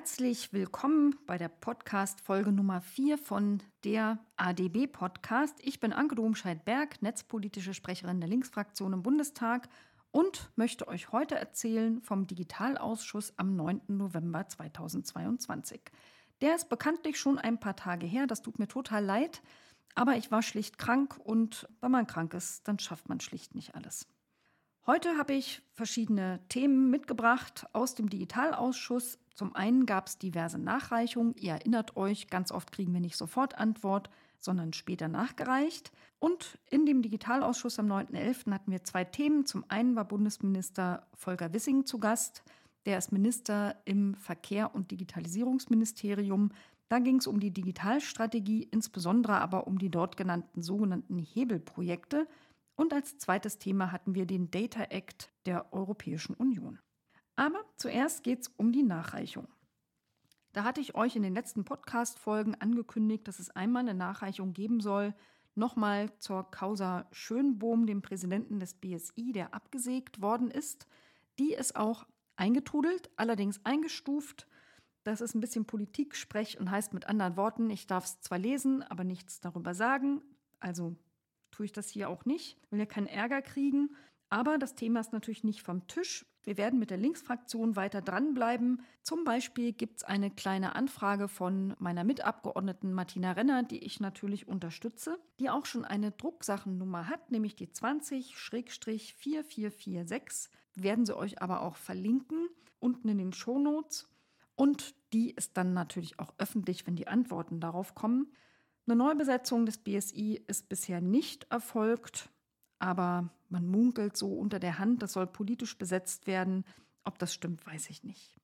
Herzlich willkommen bei der Podcast-Folge Nummer 4 von der ADB-Podcast. Ich bin Anke Domscheit-Berg, netzpolitische Sprecherin der Linksfraktion im Bundestag und möchte euch heute erzählen vom Digitalausschuss am 9. November 2022. Der ist bekanntlich schon ein paar Tage her, das tut mir total leid, aber ich war schlicht krank und wenn man krank ist, dann schafft man schlicht nicht alles. Heute habe ich verschiedene Themen mitgebracht aus dem Digitalausschuss. Zum einen gab es diverse Nachreichungen. Ihr erinnert euch, ganz oft kriegen wir nicht sofort Antwort, sondern später nachgereicht. Und in dem Digitalausschuss am 9.11. hatten wir zwei Themen. Zum einen war Bundesminister Volker Wissing zu Gast. Der ist Minister im Verkehr- und Digitalisierungsministerium. Da ging es um die Digitalstrategie, insbesondere aber um die dort genannten sogenannten Hebelprojekte. Und als zweites Thema hatten wir den Data Act der Europäischen Union. Aber zuerst geht es um die Nachreichung. Da hatte ich euch in den letzten Podcast-Folgen angekündigt, dass es einmal eine Nachreichung geben soll, nochmal zur Causa Schönbohm, dem Präsidenten des BSI, der abgesägt worden ist. Die ist auch eingetrudelt, allerdings eingestuft. Das ist ein bisschen Politik-Sprech und heißt mit anderen Worten, ich darf es zwar lesen, aber nichts darüber sagen. Also tue ich das hier auch nicht. Will ja keinen Ärger kriegen. Aber das Thema ist natürlich nicht vom Tisch. Wir werden mit der Linksfraktion weiter dranbleiben. Zum Beispiel gibt es eine kleine Anfrage von meiner Mitabgeordneten Martina Renner, die ich natürlich unterstütze, die auch schon eine Drucksachennummer hat, nämlich die 20-4446. Werden sie euch aber auch verlinken, unten in den Shownotes. Und die ist dann natürlich auch öffentlich, wenn die Antworten darauf kommen. Eine Neubesetzung des BSI ist bisher nicht erfolgt, aber man munkelt so unter der Hand, das soll politisch besetzt werden. Ob das stimmt, weiß ich nicht.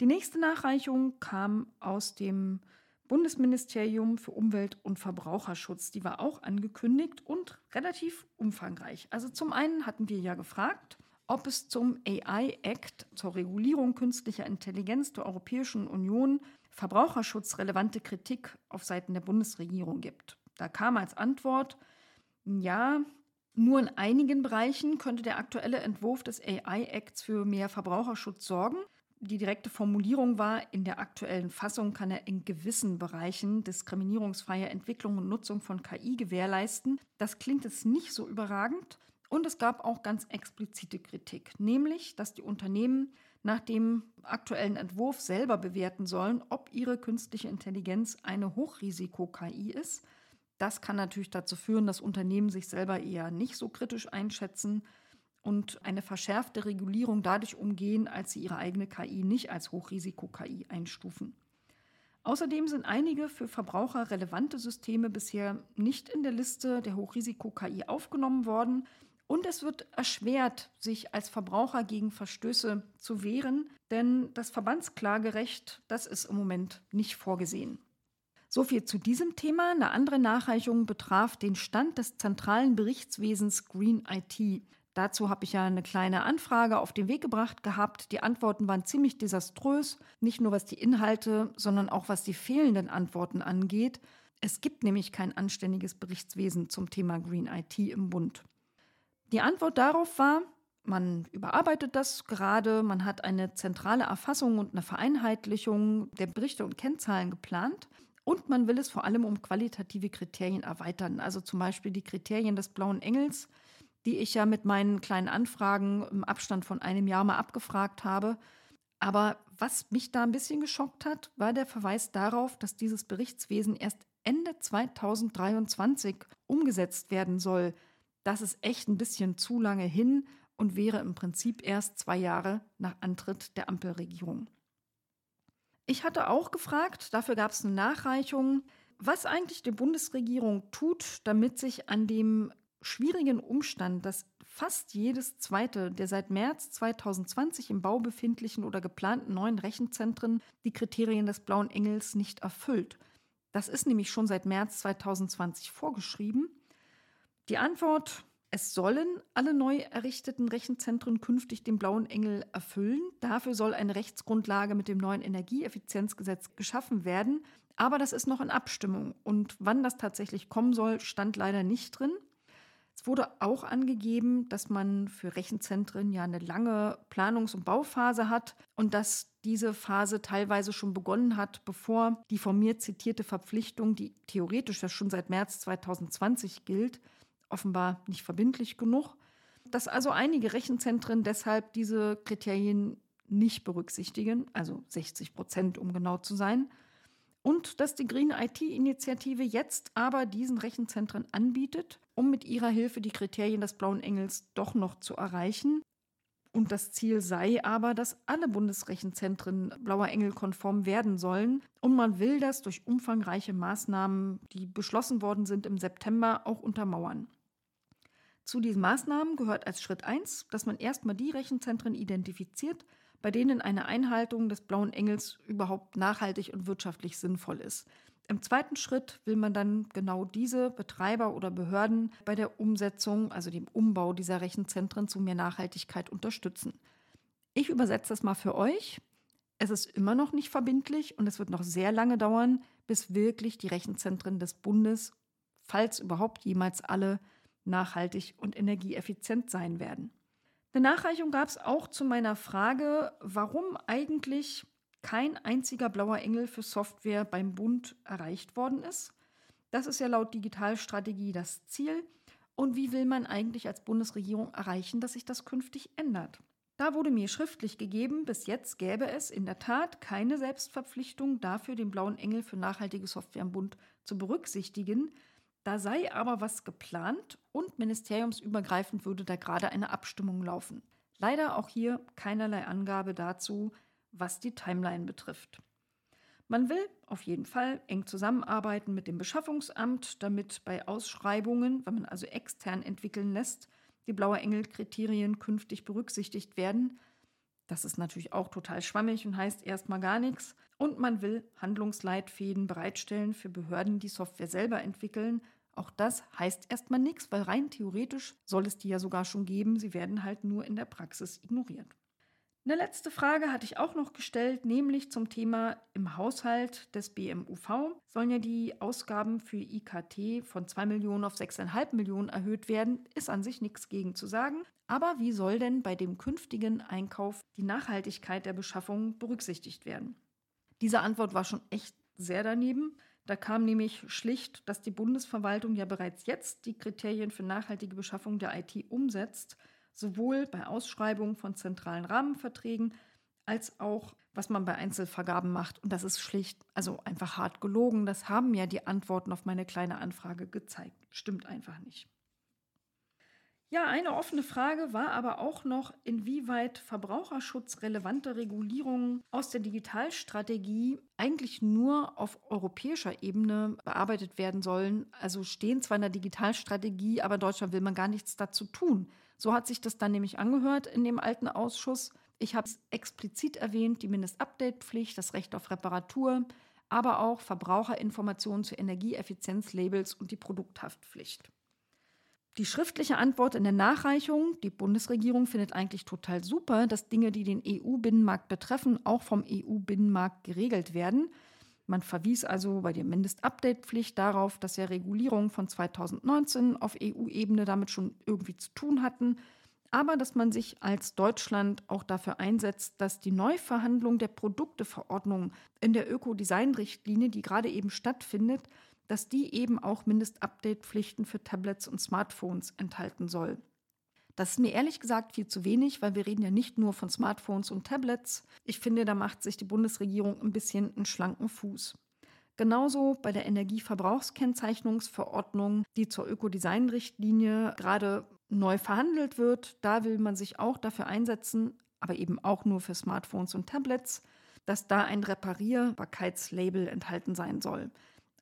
Die nächste Nachreichung kam aus dem Bundesministerium für Umwelt und Verbraucherschutz. Die war auch angekündigt und relativ umfangreich. Also zum einen hatten wir ja gefragt, ob es zum AI Act zur Regulierung künstlicher Intelligenz der Europäischen Union verbraucherschutzrelevante Kritik auf Seiten der Bundesregierung gibt. Da kam als Antwort, ja, nur in einigen Bereichen könnte der aktuelle Entwurf des AI-Acts für mehr Verbraucherschutz sorgen. Die direkte Formulierung war, in der aktuellen Fassung kann er in gewissen Bereichen diskriminierungsfreie Entwicklung und Nutzung von KI gewährleisten. Das klingt jetzt nicht so überragend. Und es gab auch ganz explizite Kritik, nämlich, dass die Unternehmen nach dem aktuellen Entwurf selber bewerten sollen, ob ihre künstliche Intelligenz eine Hochrisiko-KI ist. Das kann natürlich dazu führen, dass Unternehmen sich selber eher nicht so kritisch einschätzen und eine verschärfte Regulierung dadurch umgehen, als sie ihre eigene KI nicht als Hochrisiko-KI einstufen. Außerdem sind einige für Verbraucher relevante Systeme bisher nicht in der Liste der Hochrisiko-KI aufgenommen worden. Und es wird erschwert, sich als Verbraucher gegen Verstöße zu wehren, denn das Verbandsklagerecht, das ist im Moment nicht vorgesehen. So viel zu diesem Thema. Eine andere Nachreichung betraf den Stand des zentralen Berichtswesens Green IT. Dazu habe ich ja eine kleine Anfrage auf den Weg gebracht gehabt. Die Antworten waren ziemlich desaströs, nicht nur was die Inhalte, sondern auch was die fehlenden Antworten angeht. Es gibt nämlich kein anständiges Berichtswesen zum Thema Green IT im Bund. Die Antwort darauf war, man überarbeitet das gerade, man hat eine zentrale Erfassung und eine Vereinheitlichung der Berichte und Kennzahlen geplant und man will es vor allem um qualitative Kriterien erweitern, also zum Beispiel die Kriterien des blauen Engels, die ich ja mit meinen kleinen Anfragen im Abstand von einem Jahr mal abgefragt habe. Aber was mich da ein bisschen geschockt hat, war der Verweis darauf, dass dieses Berichtswesen erst Ende 2023 umgesetzt werden soll das ist echt ein bisschen zu lange hin und wäre im Prinzip erst zwei Jahre nach Antritt der Ampelregierung. Ich hatte auch gefragt, dafür gab es eine Nachreichung, was eigentlich die Bundesregierung tut, damit sich an dem schwierigen Umstand, dass fast jedes zweite der seit März 2020 im Bau befindlichen oder geplanten neuen Rechenzentren die Kriterien des Blauen Engels nicht erfüllt. Das ist nämlich schon seit März 2020 vorgeschrieben die Antwort, es sollen alle neu errichteten Rechenzentren künftig den blauen Engel erfüllen. Dafür soll eine Rechtsgrundlage mit dem neuen Energieeffizienzgesetz geschaffen werden. Aber das ist noch in Abstimmung. Und wann das tatsächlich kommen soll, stand leider nicht drin. Es wurde auch angegeben, dass man für Rechenzentren ja eine lange Planungs- und Bauphase hat und dass diese Phase teilweise schon begonnen hat, bevor die von mir zitierte Verpflichtung, die theoretisch ja schon seit März 2020 gilt, offenbar nicht verbindlich genug, dass also einige Rechenzentren deshalb diese Kriterien nicht berücksichtigen, also 60 Prozent, um genau zu sein, und dass die Green IT-Initiative jetzt aber diesen Rechenzentren anbietet, um mit ihrer Hilfe die Kriterien des Blauen Engels doch noch zu erreichen. Und das Ziel sei aber, dass alle Bundesrechenzentren Blauer Engel konform werden sollen. Und man will das durch umfangreiche Maßnahmen, die beschlossen worden sind im September, auch untermauern. Zu diesen Maßnahmen gehört als Schritt 1, dass man erstmal die Rechenzentren identifiziert, bei denen eine Einhaltung des blauen Engels überhaupt nachhaltig und wirtschaftlich sinnvoll ist. Im zweiten Schritt will man dann genau diese Betreiber oder Behörden bei der Umsetzung, also dem Umbau dieser Rechenzentren zu mehr Nachhaltigkeit unterstützen. Ich übersetze das mal für euch. Es ist immer noch nicht verbindlich und es wird noch sehr lange dauern, bis wirklich die Rechenzentren des Bundes, falls überhaupt jemals alle, nachhaltig und energieeffizient sein werden. Eine Nachreichung gab es auch zu meiner Frage, warum eigentlich kein einziger blauer Engel für Software beim Bund erreicht worden ist. Das ist ja laut Digitalstrategie das Ziel. Und wie will man eigentlich als Bundesregierung erreichen, dass sich das künftig ändert? Da wurde mir schriftlich gegeben, bis jetzt gäbe es in der Tat keine Selbstverpflichtung dafür, den blauen Engel für nachhaltige Software im Bund zu berücksichtigen. Da sei aber was geplant und ministeriumsübergreifend würde da gerade eine Abstimmung laufen. Leider auch hier keinerlei Angabe dazu, was die Timeline betrifft. Man will auf jeden Fall eng zusammenarbeiten mit dem Beschaffungsamt, damit bei Ausschreibungen, wenn man also extern entwickeln lässt, die Blauer Engel-Kriterien künftig berücksichtigt werden. Das ist natürlich auch total schwammig und heißt erstmal gar nichts. Und man will Handlungsleitfäden bereitstellen für Behörden, die Software selber entwickeln, auch das heißt erstmal nichts, weil rein theoretisch soll es die ja sogar schon geben. Sie werden halt nur in der Praxis ignoriert. Eine letzte Frage hatte ich auch noch gestellt, nämlich zum Thema im Haushalt des BMUV sollen ja die Ausgaben für IKT von 2 Millionen auf 6,5 Millionen erhöht werden. Ist an sich nichts gegen zu sagen. Aber wie soll denn bei dem künftigen Einkauf die Nachhaltigkeit der Beschaffung berücksichtigt werden? Diese Antwort war schon echt sehr daneben. Da kam nämlich schlicht, dass die Bundesverwaltung ja bereits jetzt die Kriterien für nachhaltige Beschaffung der IT umsetzt, sowohl bei Ausschreibungen von zentralen Rahmenverträgen als auch was man bei Einzelvergaben macht. Und das ist schlicht, also einfach hart gelogen. Das haben ja die Antworten auf meine kleine Anfrage gezeigt. Stimmt einfach nicht. Ja, eine offene Frage war aber auch noch, inwieweit verbraucherschutzrelevante Regulierungen aus der Digitalstrategie eigentlich nur auf europäischer Ebene bearbeitet werden sollen. Also stehen zwar in der Digitalstrategie, aber in Deutschland will man gar nichts dazu tun. So hat sich das dann nämlich angehört in dem alten Ausschuss. Ich habe es explizit erwähnt, die Mindestupdate-Pflicht, das Recht auf Reparatur, aber auch Verbraucherinformationen zu Energieeffizienzlabels und die Produkthaftpflicht. Die schriftliche Antwort in der Nachreichung, die Bundesregierung findet eigentlich total super, dass Dinge, die den EU-Binnenmarkt betreffen, auch vom EU-Binnenmarkt geregelt werden. Man verwies also bei der Mindestupdate-Pflicht darauf, dass ja Regulierungen von 2019 auf EU-Ebene damit schon irgendwie zu tun hatten, aber dass man sich als Deutschland auch dafür einsetzt, dass die Neuverhandlung der Produkteverordnung in der Ökodesign-Richtlinie, die gerade eben stattfindet, dass die eben auch Mindestupdate-Pflichten für Tablets und Smartphones enthalten soll. Das ist mir ehrlich gesagt viel zu wenig, weil wir reden ja nicht nur von Smartphones und Tablets. Ich finde, da macht sich die Bundesregierung ein bisschen einen schlanken Fuß. Genauso bei der Energieverbrauchskennzeichnungsverordnung, die zur Ökodesign-Richtlinie gerade neu verhandelt wird. Da will man sich auch dafür einsetzen, aber eben auch nur für Smartphones und Tablets, dass da ein Reparierbarkeitslabel enthalten sein soll.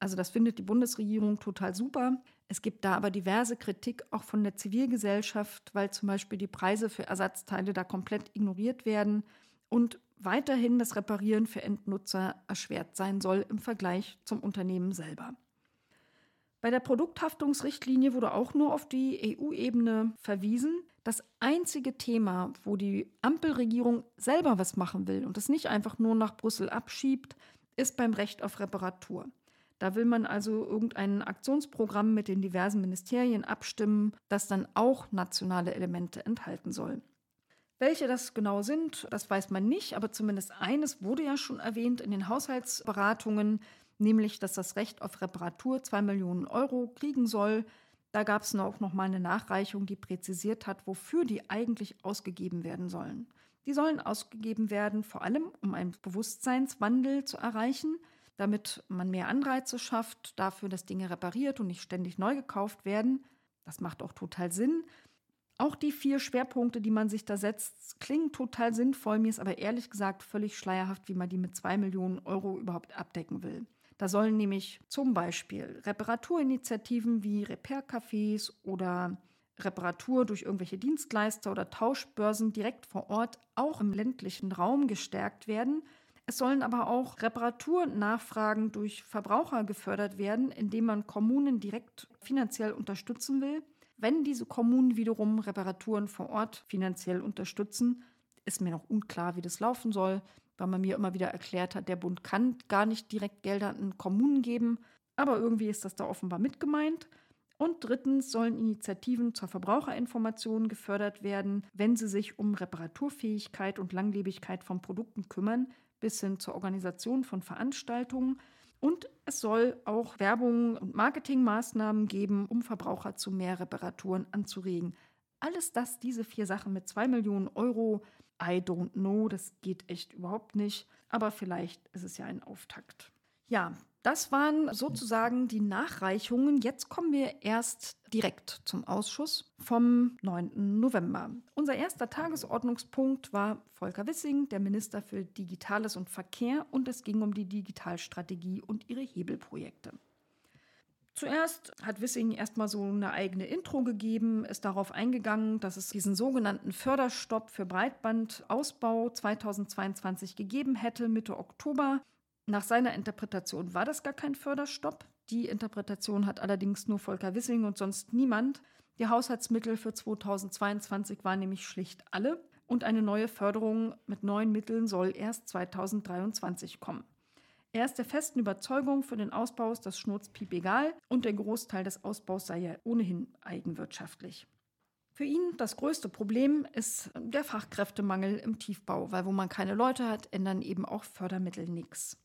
Also das findet die Bundesregierung total super. Es gibt da aber diverse Kritik auch von der Zivilgesellschaft, weil zum Beispiel die Preise für Ersatzteile da komplett ignoriert werden und weiterhin das Reparieren für Endnutzer erschwert sein soll im Vergleich zum Unternehmen selber. Bei der Produkthaftungsrichtlinie wurde auch nur auf die EU-Ebene verwiesen. Das einzige Thema, wo die Ampelregierung selber was machen will und es nicht einfach nur nach Brüssel abschiebt, ist beim Recht auf Reparatur. Da will man also irgendein Aktionsprogramm mit den diversen Ministerien abstimmen, das dann auch nationale Elemente enthalten soll. Welche das genau sind, das weiß man nicht, aber zumindest eines wurde ja schon erwähnt in den Haushaltsberatungen, nämlich dass das Recht auf Reparatur 2 Millionen Euro kriegen soll. Da gab es auch noch mal eine Nachreichung, die präzisiert hat, wofür die eigentlich ausgegeben werden sollen. Die sollen ausgegeben werden, vor allem um einen Bewusstseinswandel zu erreichen, damit man mehr Anreize schafft dafür, dass Dinge repariert und nicht ständig neu gekauft werden. Das macht auch total Sinn. Auch die vier Schwerpunkte, die man sich da setzt, klingen total sinnvoll. Mir ist aber ehrlich gesagt völlig schleierhaft, wie man die mit zwei Millionen Euro überhaupt abdecken will. Da sollen nämlich zum Beispiel Reparaturinitiativen wie Repair-Cafés oder Reparatur durch irgendwelche Dienstleister oder Tauschbörsen direkt vor Ort auch im ländlichen Raum gestärkt werden. Es sollen aber auch Reparaturnachfragen durch Verbraucher gefördert werden, indem man Kommunen direkt finanziell unterstützen will. Wenn diese Kommunen wiederum Reparaturen vor Ort finanziell unterstützen, ist mir noch unklar, wie das laufen soll, weil man mir immer wieder erklärt hat, der Bund kann gar nicht direkt Gelder an Kommunen geben, aber irgendwie ist das da offenbar mit gemeint. Und drittens sollen Initiativen zur Verbraucherinformation gefördert werden, wenn sie sich um Reparaturfähigkeit und Langlebigkeit von Produkten kümmern, bis hin zur Organisation von Veranstaltungen und es soll auch Werbung und Marketingmaßnahmen geben, um Verbraucher zu mehr Reparaturen anzuregen. Alles das, diese vier Sachen mit zwei Millionen Euro, I don't know, das geht echt überhaupt nicht. Aber vielleicht ist es ja ein Auftakt. Ja, das waren sozusagen die Nachreichungen. Jetzt kommen wir erst direkt zum Ausschuss vom 9. November. Unser erster Tagesordnungspunkt war Volker Wissing, der Minister für Digitales und Verkehr, und es ging um die Digitalstrategie und ihre Hebelprojekte. Zuerst hat Wissing erstmal so eine eigene Intro gegeben, ist darauf eingegangen, dass es diesen sogenannten Förderstopp für Breitbandausbau 2022 gegeben hätte, Mitte Oktober. Nach seiner Interpretation war das gar kein Förderstopp. Die Interpretation hat allerdings nur Volker Wissing und sonst niemand. Die Haushaltsmittel für 2022 waren nämlich schlicht alle und eine neue Förderung mit neuen Mitteln soll erst 2023 kommen. Er ist der festen Überzeugung, für den Ausbau ist das Schnurzpiep egal und der Großteil des Ausbaus sei ja ohnehin eigenwirtschaftlich. Für ihn das größte Problem ist der Fachkräftemangel im Tiefbau, weil wo man keine Leute hat, ändern eben auch Fördermittel nichts.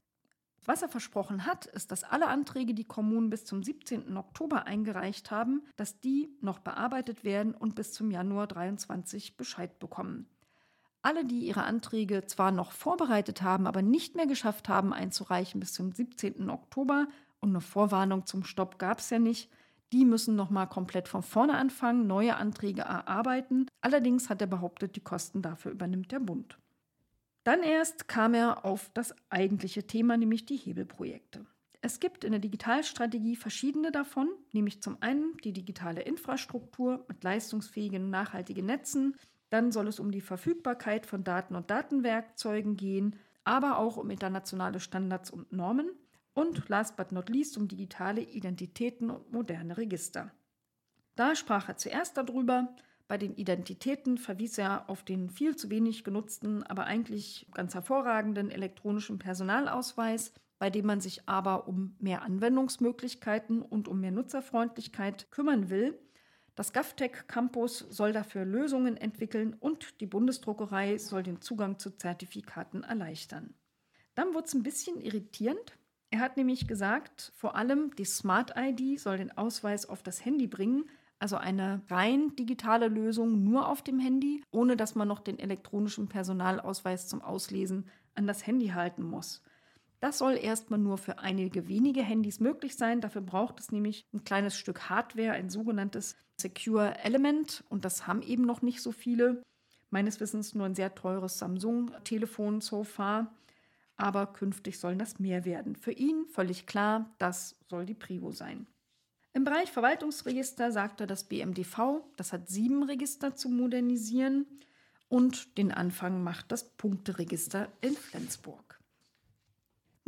Was er versprochen hat, ist, dass alle Anträge, die Kommunen bis zum 17. Oktober eingereicht haben, dass die noch bearbeitet werden und bis zum Januar 23 Bescheid bekommen. Alle, die ihre Anträge zwar noch vorbereitet haben, aber nicht mehr geschafft haben einzureichen bis zum 17. Oktober und eine Vorwarnung zum Stopp gab es ja nicht, die müssen nochmal komplett von vorne anfangen, neue Anträge erarbeiten. Allerdings hat er behauptet, die Kosten dafür übernimmt der Bund. Dann erst kam er auf das eigentliche Thema, nämlich die Hebelprojekte. Es gibt in der Digitalstrategie verschiedene davon, nämlich zum einen die digitale Infrastruktur mit leistungsfähigen, nachhaltigen Netzen, dann soll es um die Verfügbarkeit von Daten und Datenwerkzeugen gehen, aber auch um internationale Standards und Normen und last but not least um digitale Identitäten und moderne Register. Da sprach er zuerst darüber, bei den Identitäten verwies er auf den viel zu wenig genutzten, aber eigentlich ganz hervorragenden elektronischen Personalausweis, bei dem man sich aber um mehr Anwendungsmöglichkeiten und um mehr Nutzerfreundlichkeit kümmern will. Das GovTech Campus soll dafür Lösungen entwickeln und die Bundesdruckerei soll den Zugang zu Zertifikaten erleichtern. Dann wurde es ein bisschen irritierend. Er hat nämlich gesagt, vor allem die Smart ID soll den Ausweis auf das Handy bringen, also eine rein digitale Lösung nur auf dem Handy, ohne dass man noch den elektronischen Personalausweis zum Auslesen an das Handy halten muss. Das soll erstmal nur für einige wenige Handys möglich sein. Dafür braucht es nämlich ein kleines Stück Hardware, ein sogenanntes Secure Element. Und das haben eben noch nicht so viele. Meines Wissens nur ein sehr teures Samsung-Telefon so far. Aber künftig sollen das mehr werden. Für ihn völlig klar, das soll die Prio sein. Im Bereich Verwaltungsregister sagte das BMDV, das hat sieben Register zu modernisieren und den Anfang macht das Punkteregister in Flensburg.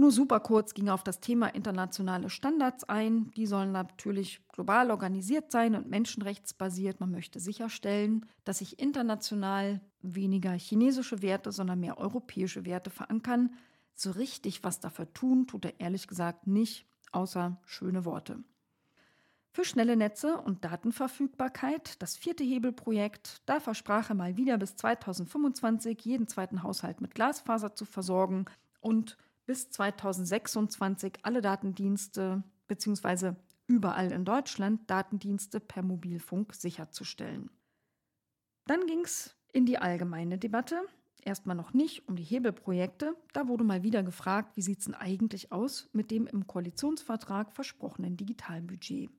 Nur super kurz ging auf das Thema internationale Standards ein. Die sollen natürlich global organisiert sein und menschenrechtsbasiert. Man möchte sicherstellen, dass sich international weniger chinesische Werte, sondern mehr europäische Werte verankern. So richtig was dafür tun, tut er ehrlich gesagt nicht außer schöne Worte. Für schnelle Netze und Datenverfügbarkeit, das vierte Hebelprojekt, da versprach er mal wieder bis 2025 jeden zweiten Haushalt mit Glasfaser zu versorgen und bis 2026 alle Datendienste bzw. überall in Deutschland Datendienste per Mobilfunk sicherzustellen. Dann ging es in die allgemeine Debatte. Erstmal noch nicht um die Hebelprojekte. Da wurde mal wieder gefragt, wie sieht es denn eigentlich aus mit dem im Koalitionsvertrag versprochenen Digitalbudget.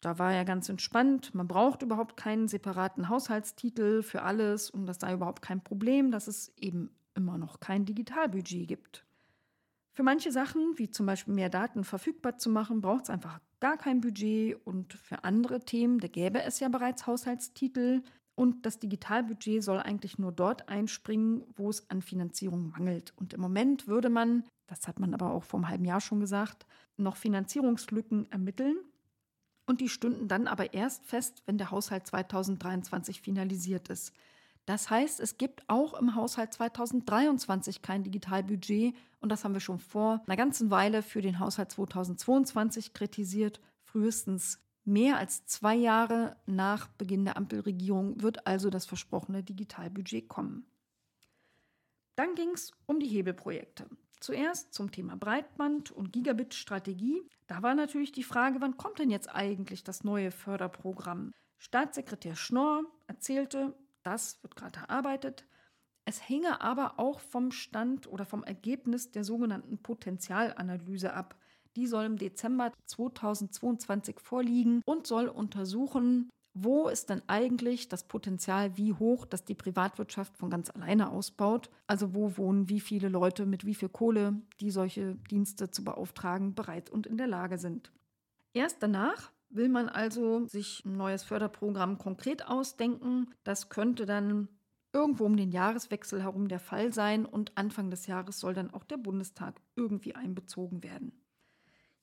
Da war ja ganz entspannt, man braucht überhaupt keinen separaten Haushaltstitel für alles und das sei überhaupt kein Problem, dass es eben immer noch kein Digitalbudget gibt. Für manche Sachen, wie zum Beispiel mehr Daten verfügbar zu machen, braucht es einfach gar kein Budget und für andere Themen, da gäbe es ja bereits Haushaltstitel und das Digitalbudget soll eigentlich nur dort einspringen, wo es an Finanzierung mangelt. Und im Moment würde man, das hat man aber auch vor einem halben Jahr schon gesagt, noch Finanzierungslücken ermitteln und die stünden dann aber erst fest, wenn der Haushalt 2023 finalisiert ist. Das heißt, es gibt auch im Haushalt 2023 kein Digitalbudget und das haben wir schon vor einer ganzen Weile für den Haushalt 2022 kritisiert. Frühestens mehr als zwei Jahre nach Beginn der Ampelregierung wird also das versprochene Digitalbudget kommen. Dann ging es um die Hebelprojekte. Zuerst zum Thema Breitband und Gigabit-Strategie. Da war natürlich die Frage, wann kommt denn jetzt eigentlich das neue Förderprogramm? Staatssekretär Schnorr erzählte, das wird gerade erarbeitet. Es hinge aber auch vom Stand oder vom Ergebnis der sogenannten Potenzialanalyse ab. Die soll im Dezember 2022 vorliegen und soll untersuchen, wo ist denn eigentlich das Potenzial, wie hoch, dass die Privatwirtschaft von ganz alleine ausbaut? Also wo wohnen wie viele Leute mit wie viel Kohle, die solche Dienste zu beauftragen, bereit und in der Lage sind. Erst danach will man also sich ein neues Förderprogramm konkret ausdenken. Das könnte dann irgendwo um den Jahreswechsel herum der Fall sein und Anfang des Jahres soll dann auch der Bundestag irgendwie einbezogen werden.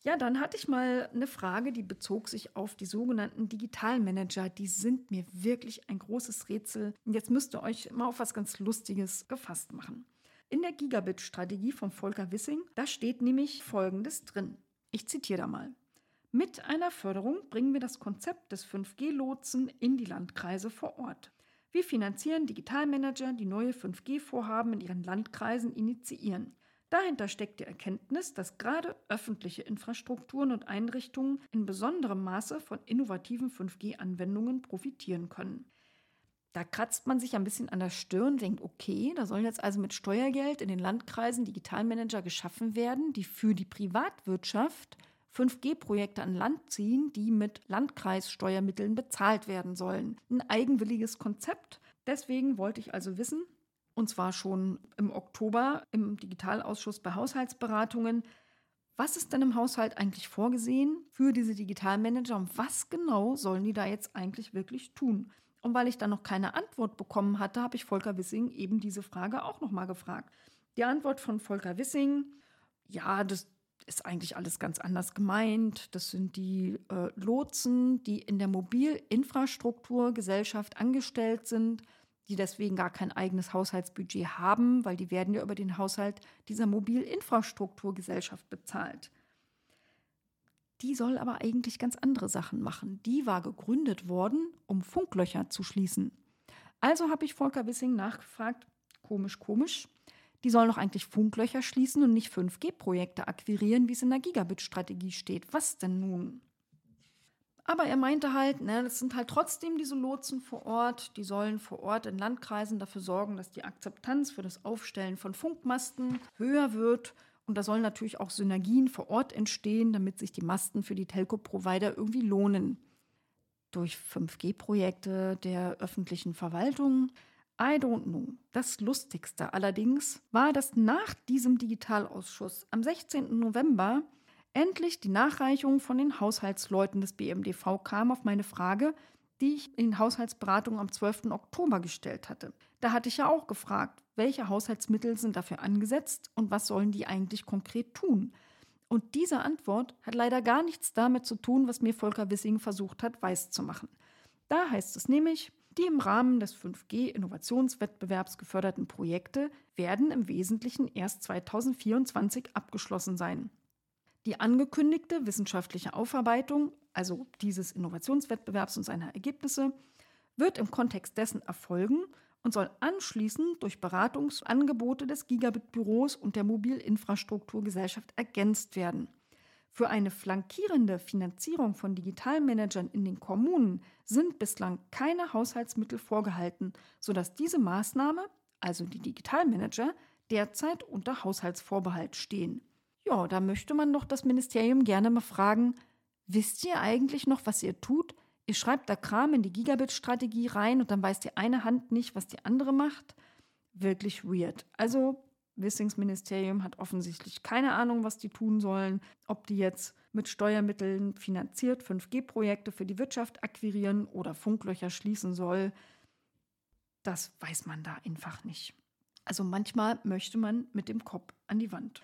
Ja, dann hatte ich mal eine Frage, die bezog sich auf die sogenannten Digitalmanager. Die sind mir wirklich ein großes Rätsel. Und jetzt müsst ihr euch mal auf was ganz Lustiges gefasst machen. In der Gigabit-Strategie von Volker Wissing, da steht nämlich Folgendes drin. Ich zitiere da mal. Mit einer Förderung bringen wir das Konzept des 5G-Lotsen in die Landkreise vor Ort. Wir finanzieren Digitalmanager, die neue 5G-Vorhaben in ihren Landkreisen initiieren. Dahinter steckt die Erkenntnis, dass gerade öffentliche Infrastrukturen und Einrichtungen in besonderem Maße von innovativen 5G-Anwendungen profitieren können. Da kratzt man sich ein bisschen an der Stirn, denkt, okay, da sollen jetzt also mit Steuergeld in den Landkreisen Digitalmanager geschaffen werden, die für die Privatwirtschaft 5G-Projekte an Land ziehen, die mit Landkreissteuermitteln bezahlt werden sollen. Ein eigenwilliges Konzept. Deswegen wollte ich also wissen, und zwar schon im Oktober im Digitalausschuss bei Haushaltsberatungen. Was ist denn im Haushalt eigentlich vorgesehen für diese Digitalmanager und was genau sollen die da jetzt eigentlich wirklich tun? Und weil ich dann noch keine Antwort bekommen hatte, habe ich Volker Wissing eben diese Frage auch nochmal gefragt. Die Antwort von Volker Wissing, ja, das ist eigentlich alles ganz anders gemeint. Das sind die äh, Lotsen, die in der Mobilinfrastrukturgesellschaft angestellt sind die deswegen gar kein eigenes Haushaltsbudget haben, weil die werden ja über den Haushalt dieser Mobilinfrastrukturgesellschaft bezahlt. Die soll aber eigentlich ganz andere Sachen machen. Die war gegründet worden, um Funklöcher zu schließen. Also habe ich Volker Wissing nachgefragt, komisch, komisch, die sollen doch eigentlich Funklöcher schließen und nicht 5G-Projekte akquirieren, wie es in der Gigabit-Strategie steht. Was denn nun? Aber er meinte halt, ne, das sind halt trotzdem diese Lotsen vor Ort, die sollen vor Ort in Landkreisen dafür sorgen, dass die Akzeptanz für das Aufstellen von Funkmasten höher wird. Und da sollen natürlich auch Synergien vor Ort entstehen, damit sich die Masten für die Telco-Provider irgendwie lohnen. Durch 5G-Projekte der öffentlichen Verwaltung. I don't know. Das Lustigste allerdings war, dass nach diesem Digitalausschuss am 16. November endlich die Nachreichung von den Haushaltsleuten des BMDV kam auf meine Frage, die ich in Haushaltsberatung am 12. Oktober gestellt hatte. Da hatte ich ja auch gefragt, welche Haushaltsmittel sind dafür angesetzt und was sollen die eigentlich konkret tun? Und diese Antwort hat leider gar nichts damit zu tun, was mir Volker Wissing versucht hat, weiszumachen. Da heißt es nämlich, die im Rahmen des 5G-Innovationswettbewerbs geförderten Projekte werden im Wesentlichen erst 2024 abgeschlossen sein. Die angekündigte wissenschaftliche Aufarbeitung, also dieses Innovationswettbewerbs und seiner Ergebnisse, wird im Kontext dessen erfolgen und soll anschließend durch Beratungsangebote des Gigabit-Büros und der Mobilinfrastrukturgesellschaft ergänzt werden. Für eine flankierende Finanzierung von Digitalmanagern in den Kommunen sind bislang keine Haushaltsmittel vorgehalten, sodass diese Maßnahme, also die Digitalmanager, derzeit unter Haushaltsvorbehalt stehen. Ja, da möchte man doch das Ministerium gerne mal fragen, wisst ihr eigentlich noch, was ihr tut? Ihr schreibt da Kram in die Gigabit-Strategie rein und dann weiß die eine Hand nicht, was die andere macht. Wirklich weird. Also Wissings Ministerium hat offensichtlich keine Ahnung, was die tun sollen, ob die jetzt mit Steuermitteln finanziert 5G-Projekte für die Wirtschaft akquirieren oder Funklöcher schließen soll. Das weiß man da einfach nicht. Also manchmal möchte man mit dem Kopf an die Wand.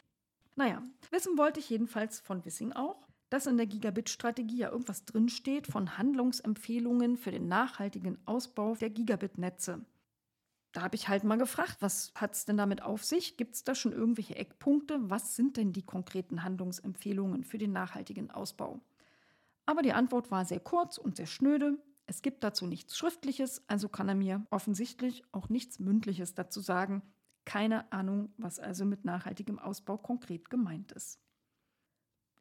Naja, wissen wollte ich jedenfalls von Wissing auch, dass in der Gigabit-Strategie ja irgendwas drinsteht von Handlungsempfehlungen für den nachhaltigen Ausbau der Gigabit-Netze. Da habe ich halt mal gefragt, was hat es denn damit auf sich? Gibt es da schon irgendwelche Eckpunkte? Was sind denn die konkreten Handlungsempfehlungen für den nachhaltigen Ausbau? Aber die Antwort war sehr kurz und sehr schnöde. Es gibt dazu nichts Schriftliches, also kann er mir offensichtlich auch nichts Mündliches dazu sagen. Keine Ahnung, was also mit nachhaltigem Ausbau konkret gemeint ist.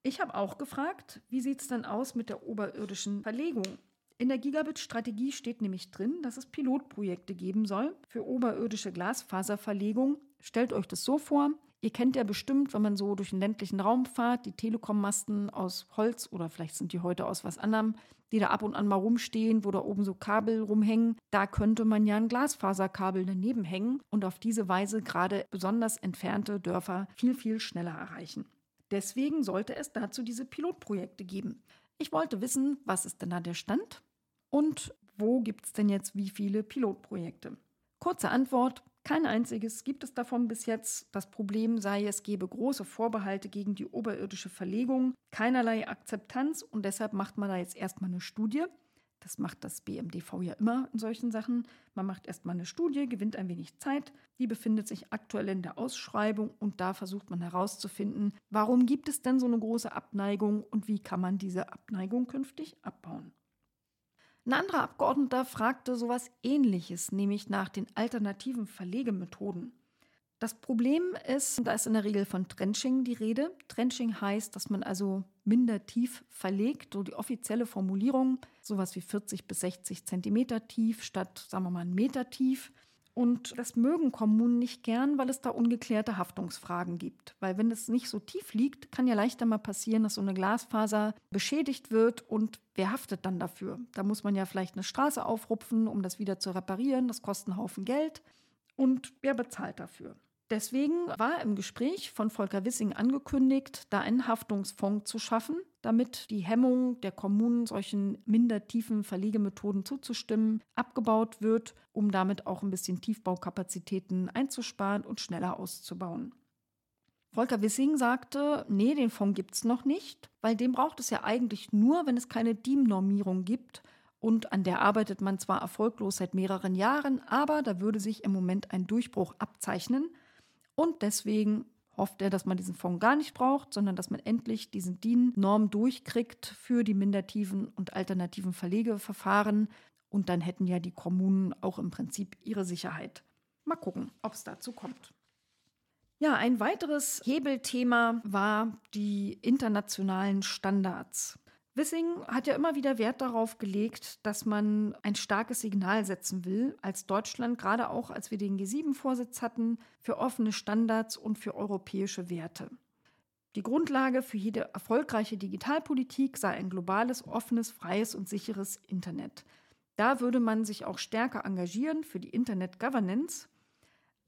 Ich habe auch gefragt, wie sieht es denn aus mit der oberirdischen Verlegung? In der Gigabit-Strategie steht nämlich drin, dass es Pilotprojekte geben soll für oberirdische Glasfaserverlegung. Stellt euch das so vor, Ihr kennt ja bestimmt, wenn man so durch den ländlichen Raum fährt, die Telekom-Masten aus Holz oder vielleicht sind die heute aus was anderem, die da ab und an mal rumstehen, wo da oben so Kabel rumhängen. Da könnte man ja ein Glasfaserkabel daneben hängen und auf diese Weise gerade besonders entfernte Dörfer viel, viel schneller erreichen. Deswegen sollte es dazu diese Pilotprojekte geben. Ich wollte wissen, was ist denn da der Stand und wo gibt es denn jetzt wie viele Pilotprojekte? Kurze Antwort, kein einziges gibt es davon bis jetzt. Das Problem sei, es gebe große Vorbehalte gegen die oberirdische Verlegung, keinerlei Akzeptanz und deshalb macht man da jetzt erstmal eine Studie. Das macht das BMDV ja immer in solchen Sachen. Man macht erstmal eine Studie, gewinnt ein wenig Zeit. Die befindet sich aktuell in der Ausschreibung und da versucht man herauszufinden, warum gibt es denn so eine große Abneigung und wie kann man diese Abneigung künftig abbauen. Ein anderer Abgeordneter fragte sowas ähnliches, nämlich nach den alternativen Verlegemethoden. Das Problem ist, da ist in der Regel von Trenching die Rede. Trenching heißt, dass man also minder tief verlegt, so die offizielle Formulierung, sowas wie 40 bis 60 Zentimeter tief statt, sagen wir mal, einen Meter tief. Und das mögen Kommunen nicht gern, weil es da ungeklärte Haftungsfragen gibt. Weil wenn es nicht so tief liegt, kann ja leichter mal passieren, dass so eine Glasfaser beschädigt wird und wer haftet dann dafür? Da muss man ja vielleicht eine Straße aufrupfen, um das wieder zu reparieren. Das kostet einen Haufen Geld. Und wer bezahlt dafür? Deswegen war im Gespräch von Volker Wissing angekündigt, da einen Haftungsfonds zu schaffen, damit die Hemmung der Kommunen, solchen minder tiefen Verlegemethoden zuzustimmen, abgebaut wird, um damit auch ein bisschen Tiefbaukapazitäten einzusparen und schneller auszubauen. Volker Wissing sagte, nee, den Fonds gibt es noch nicht, weil den braucht es ja eigentlich nur, wenn es keine DIEM-Normierung gibt. Und an der arbeitet man zwar erfolglos seit mehreren Jahren, aber da würde sich im Moment ein Durchbruch abzeichnen. Und deswegen hofft er, dass man diesen Fonds gar nicht braucht, sondern dass man endlich diesen DIN-Norm durchkriegt für die mindertiefen und alternativen Verlegeverfahren. Und dann hätten ja die Kommunen auch im Prinzip ihre Sicherheit. Mal gucken, ob es dazu kommt. Ja, ein weiteres Hebelthema war die internationalen Standards. Wissing hat ja immer wieder Wert darauf gelegt, dass man ein starkes Signal setzen will, als Deutschland, gerade auch als wir den G7-Vorsitz hatten, für offene Standards und für europäische Werte. Die Grundlage für jede erfolgreiche Digitalpolitik sei ein globales, offenes, freies und sicheres Internet. Da würde man sich auch stärker engagieren für die Internet Governance.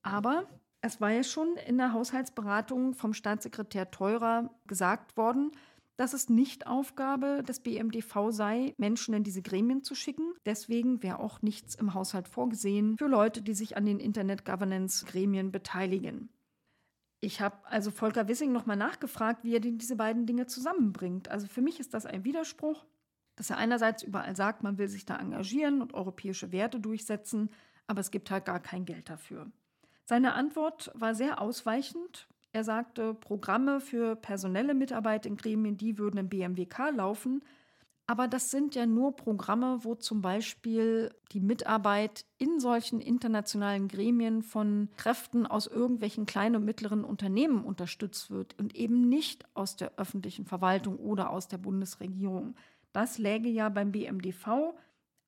Aber es war ja schon in der Haushaltsberatung vom Staatssekretär Teurer gesagt worden, dass es nicht Aufgabe des BMDV sei, Menschen in diese Gremien zu schicken. Deswegen wäre auch nichts im Haushalt vorgesehen für Leute, die sich an den Internet Governance Gremien beteiligen. Ich habe also Volker Wissing nochmal nachgefragt, wie er denn diese beiden Dinge zusammenbringt. Also für mich ist das ein Widerspruch, dass er einerseits überall sagt, man will sich da engagieren und europäische Werte durchsetzen, aber es gibt halt gar kein Geld dafür. Seine Antwort war sehr ausweichend. Er sagte, Programme für personelle Mitarbeit in Gremien, die würden im BMWK laufen. Aber das sind ja nur Programme, wo zum Beispiel die Mitarbeit in solchen internationalen Gremien von Kräften aus irgendwelchen kleinen und mittleren Unternehmen unterstützt wird und eben nicht aus der öffentlichen Verwaltung oder aus der Bundesregierung. Das läge ja beim BMDV,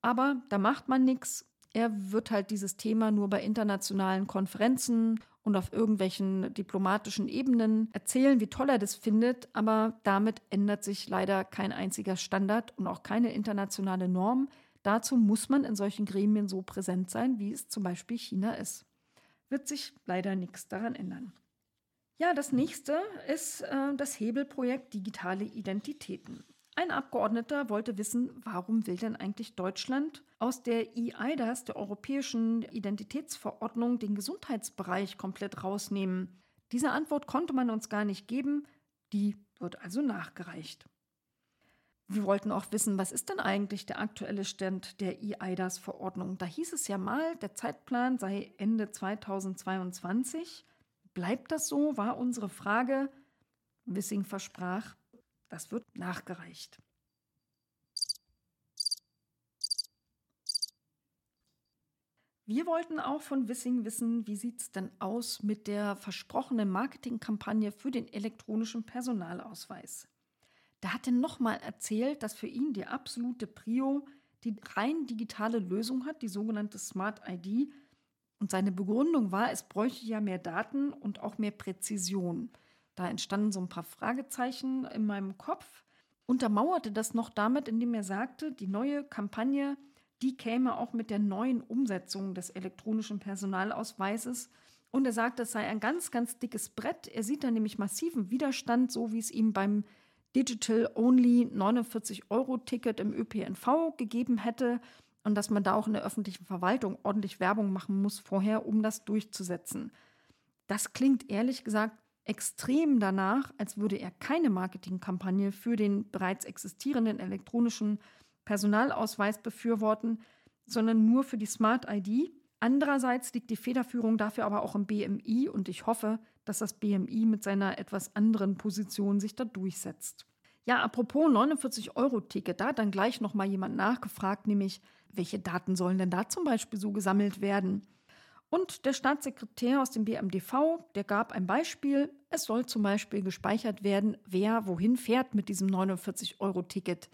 aber da macht man nichts. Er wird halt dieses Thema nur bei internationalen Konferenzen und auf irgendwelchen diplomatischen Ebenen erzählen, wie toll er das findet, aber damit ändert sich leider kein einziger Standard und auch keine internationale Norm. Dazu muss man in solchen Gremien so präsent sein, wie es zum Beispiel China ist. Wird sich leider nichts daran ändern. Ja, das nächste ist äh, das Hebelprojekt Digitale Identitäten. Ein Abgeordneter wollte wissen, warum will denn eigentlich Deutschland aus der EIDAS, der Europäischen Identitätsverordnung, den Gesundheitsbereich komplett rausnehmen. Diese Antwort konnte man uns gar nicht geben, die wird also nachgereicht. Wir wollten auch wissen, was ist denn eigentlich der aktuelle Stand der EIDAS-Verordnung? Da hieß es ja mal, der Zeitplan sei Ende 2022. Bleibt das so, war unsere Frage. Wissing versprach, das wird nachgereicht. Wir wollten auch von Wissing wissen, wie sieht es denn aus mit der versprochenen Marketingkampagne für den elektronischen Personalausweis. Da hat er nochmal erzählt, dass für ihn die absolute Prio die rein digitale Lösung hat, die sogenannte Smart ID. Und seine Begründung war, es bräuchte ja mehr Daten und auch mehr Präzision. Da entstanden so ein paar Fragezeichen in meinem Kopf. Untermauerte das noch damit, indem er sagte, die neue Kampagne, die käme auch mit der neuen Umsetzung des elektronischen Personalausweises. Und er sagte, es sei ein ganz, ganz dickes Brett. Er sieht da nämlich massiven Widerstand, so wie es ihm beim Digital-Only 49-Euro-Ticket im ÖPNV gegeben hätte und dass man da auch in der öffentlichen Verwaltung ordentlich Werbung machen muss vorher, um das durchzusetzen. Das klingt ehrlich gesagt extrem danach, als würde er keine Marketingkampagne für den bereits existierenden elektronischen Personalausweis befürworten, sondern nur für die Smart ID. Andererseits liegt die Federführung dafür aber auch im BMI und ich hoffe, dass das BMI mit seiner etwas anderen Position sich da durchsetzt. Ja, apropos 49-Euro-Ticket, da hat dann gleich nochmal jemand nachgefragt, nämlich, welche Daten sollen denn da zum Beispiel so gesammelt werden? Und der Staatssekretär aus dem BMDV, der gab ein Beispiel. Es soll zum Beispiel gespeichert werden, wer wohin fährt mit diesem 49-Euro-Ticket.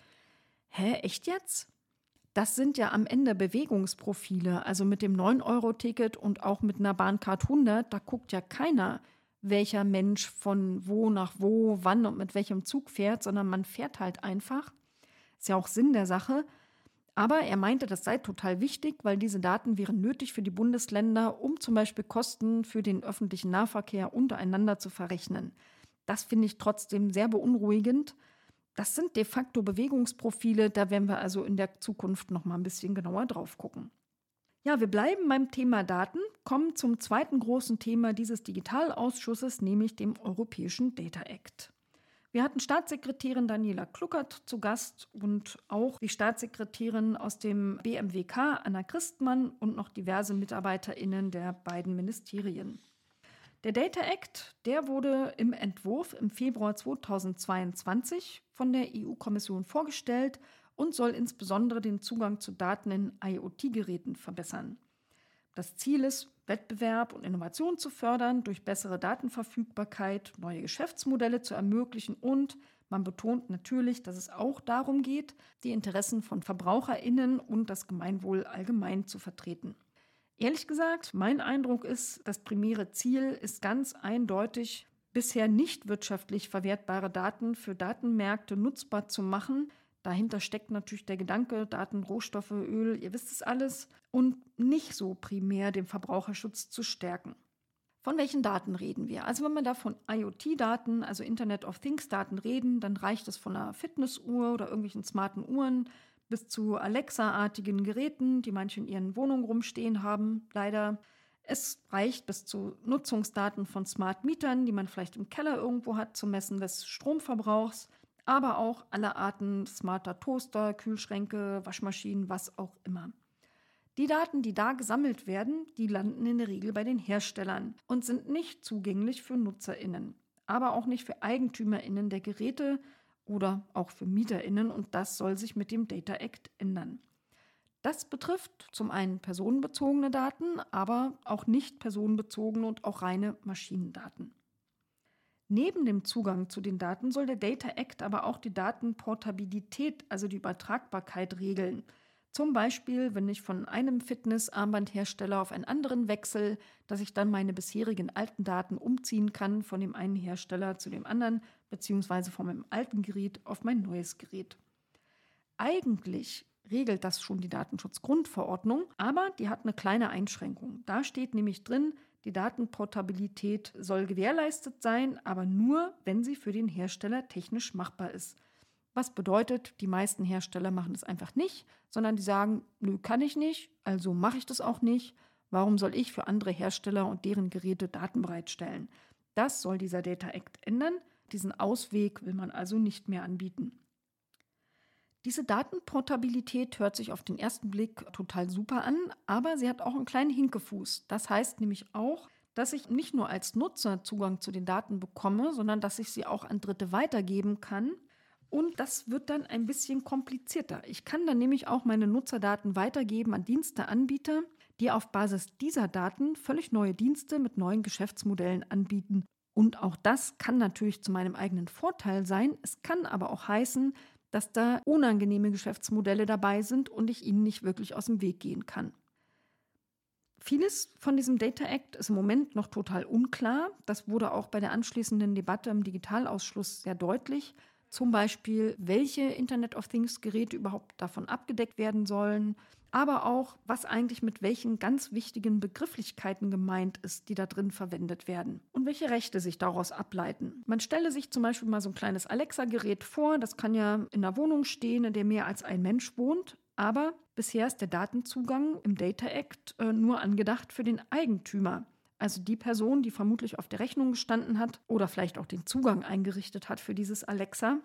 Hä, echt jetzt? Das sind ja am Ende Bewegungsprofile. Also mit dem 9-Euro-Ticket und auch mit einer Bahncard 100, da guckt ja keiner, welcher Mensch von wo nach wo, wann und mit welchem Zug fährt, sondern man fährt halt einfach. Ist ja auch Sinn der Sache. Aber er meinte, das sei total wichtig, weil diese Daten wären nötig für die Bundesländer, um zum Beispiel Kosten für den öffentlichen Nahverkehr untereinander zu verrechnen. Das finde ich trotzdem sehr beunruhigend. Das sind de facto Bewegungsprofile, da werden wir also in der Zukunft noch mal ein bisschen genauer drauf gucken. Ja, wir bleiben beim Thema Daten, kommen zum zweiten großen Thema dieses Digitalausschusses, nämlich dem Europäischen Data Act. Wir hatten Staatssekretärin Daniela Kluckert zu Gast und auch die Staatssekretärin aus dem BMWK, Anna Christmann und noch diverse MitarbeiterInnen der beiden Ministerien. Der Data Act, der wurde im Entwurf im Februar 2022 von der EU-Kommission vorgestellt und soll insbesondere den Zugang zu Daten in IoT-Geräten verbessern. Das Ziel ist, Wettbewerb und Innovation zu fördern, durch bessere Datenverfügbarkeit neue Geschäftsmodelle zu ermöglichen und man betont natürlich, dass es auch darum geht, die Interessen von Verbraucherinnen und das Gemeinwohl allgemein zu vertreten. Ehrlich gesagt, mein Eindruck ist, das primäre Ziel ist ganz eindeutig, bisher nicht wirtschaftlich verwertbare Daten für Datenmärkte nutzbar zu machen, Dahinter steckt natürlich der Gedanke, Daten, Rohstoffe, Öl, ihr wisst es alles, und nicht so primär den Verbraucherschutz zu stärken. Von welchen Daten reden wir? Also wenn wir da von IoT-Daten, also Internet of Things-Daten reden, dann reicht es von einer Fitnessuhr oder irgendwelchen smarten Uhren bis zu Alexa-artigen Geräten, die manche in ihren Wohnungen rumstehen haben, leider. Es reicht bis zu Nutzungsdaten von Smart Mietern, die man vielleicht im Keller irgendwo hat, zum Messen des Stromverbrauchs aber auch alle Arten smarter Toaster, Kühlschränke, Waschmaschinen, was auch immer. Die Daten, die da gesammelt werden, die landen in der Regel bei den Herstellern und sind nicht zugänglich für Nutzerinnen, aber auch nicht für Eigentümerinnen der Geräte oder auch für Mieterinnen und das soll sich mit dem Data Act ändern. Das betrifft zum einen personenbezogene Daten, aber auch nicht personenbezogene und auch reine Maschinendaten. Neben dem Zugang zu den Daten soll der Data Act aber auch die Datenportabilität, also die Übertragbarkeit, regeln. Zum Beispiel, wenn ich von einem Fitnessarmbandhersteller auf einen anderen wechsle, dass ich dann meine bisherigen alten Daten umziehen kann von dem einen Hersteller zu dem anderen, beziehungsweise von meinem alten Gerät auf mein neues Gerät. Eigentlich regelt das schon die Datenschutzgrundverordnung, aber die hat eine kleine Einschränkung. Da steht nämlich drin, die Datenportabilität soll gewährleistet sein, aber nur, wenn sie für den Hersteller technisch machbar ist. Was bedeutet, die meisten Hersteller machen es einfach nicht, sondern die sagen, nö, kann ich nicht, also mache ich das auch nicht. Warum soll ich für andere Hersteller und deren Geräte Daten bereitstellen? Das soll dieser Data Act ändern. Diesen Ausweg will man also nicht mehr anbieten. Diese Datenportabilität hört sich auf den ersten Blick total super an, aber sie hat auch einen kleinen Hinkefuß. Das heißt nämlich auch, dass ich nicht nur als Nutzer Zugang zu den Daten bekomme, sondern dass ich sie auch an Dritte weitergeben kann. Und das wird dann ein bisschen komplizierter. Ich kann dann nämlich auch meine Nutzerdaten weitergeben an Diensteanbieter, die auf Basis dieser Daten völlig neue Dienste mit neuen Geschäftsmodellen anbieten. Und auch das kann natürlich zu meinem eigenen Vorteil sein. Es kann aber auch heißen, dass da unangenehme Geschäftsmodelle dabei sind und ich ihnen nicht wirklich aus dem Weg gehen kann. Vieles von diesem Data Act ist im Moment noch total unklar. Das wurde auch bei der anschließenden Debatte im Digitalausschuss sehr deutlich. Zum Beispiel, welche Internet of Things Geräte überhaupt davon abgedeckt werden sollen, aber auch, was eigentlich mit welchen ganz wichtigen Begrifflichkeiten gemeint ist, die da drin verwendet werden und welche Rechte sich daraus ableiten. Man stelle sich zum Beispiel mal so ein kleines Alexa-Gerät vor, das kann ja in einer Wohnung stehen, in der mehr als ein Mensch wohnt, aber bisher ist der Datenzugang im Data Act äh, nur angedacht für den Eigentümer. Also die Person, die vermutlich auf der Rechnung gestanden hat oder vielleicht auch den Zugang eingerichtet hat für dieses Alexa.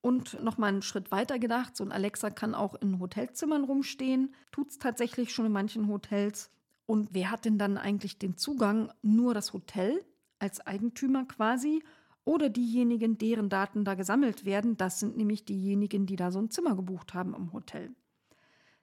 Und nochmal einen Schritt weiter gedacht, so ein Alexa kann auch in Hotelzimmern rumstehen, tut es tatsächlich schon in manchen Hotels. Und wer hat denn dann eigentlich den Zugang? Nur das Hotel als Eigentümer quasi oder diejenigen, deren Daten da gesammelt werden? Das sind nämlich diejenigen, die da so ein Zimmer gebucht haben im Hotel.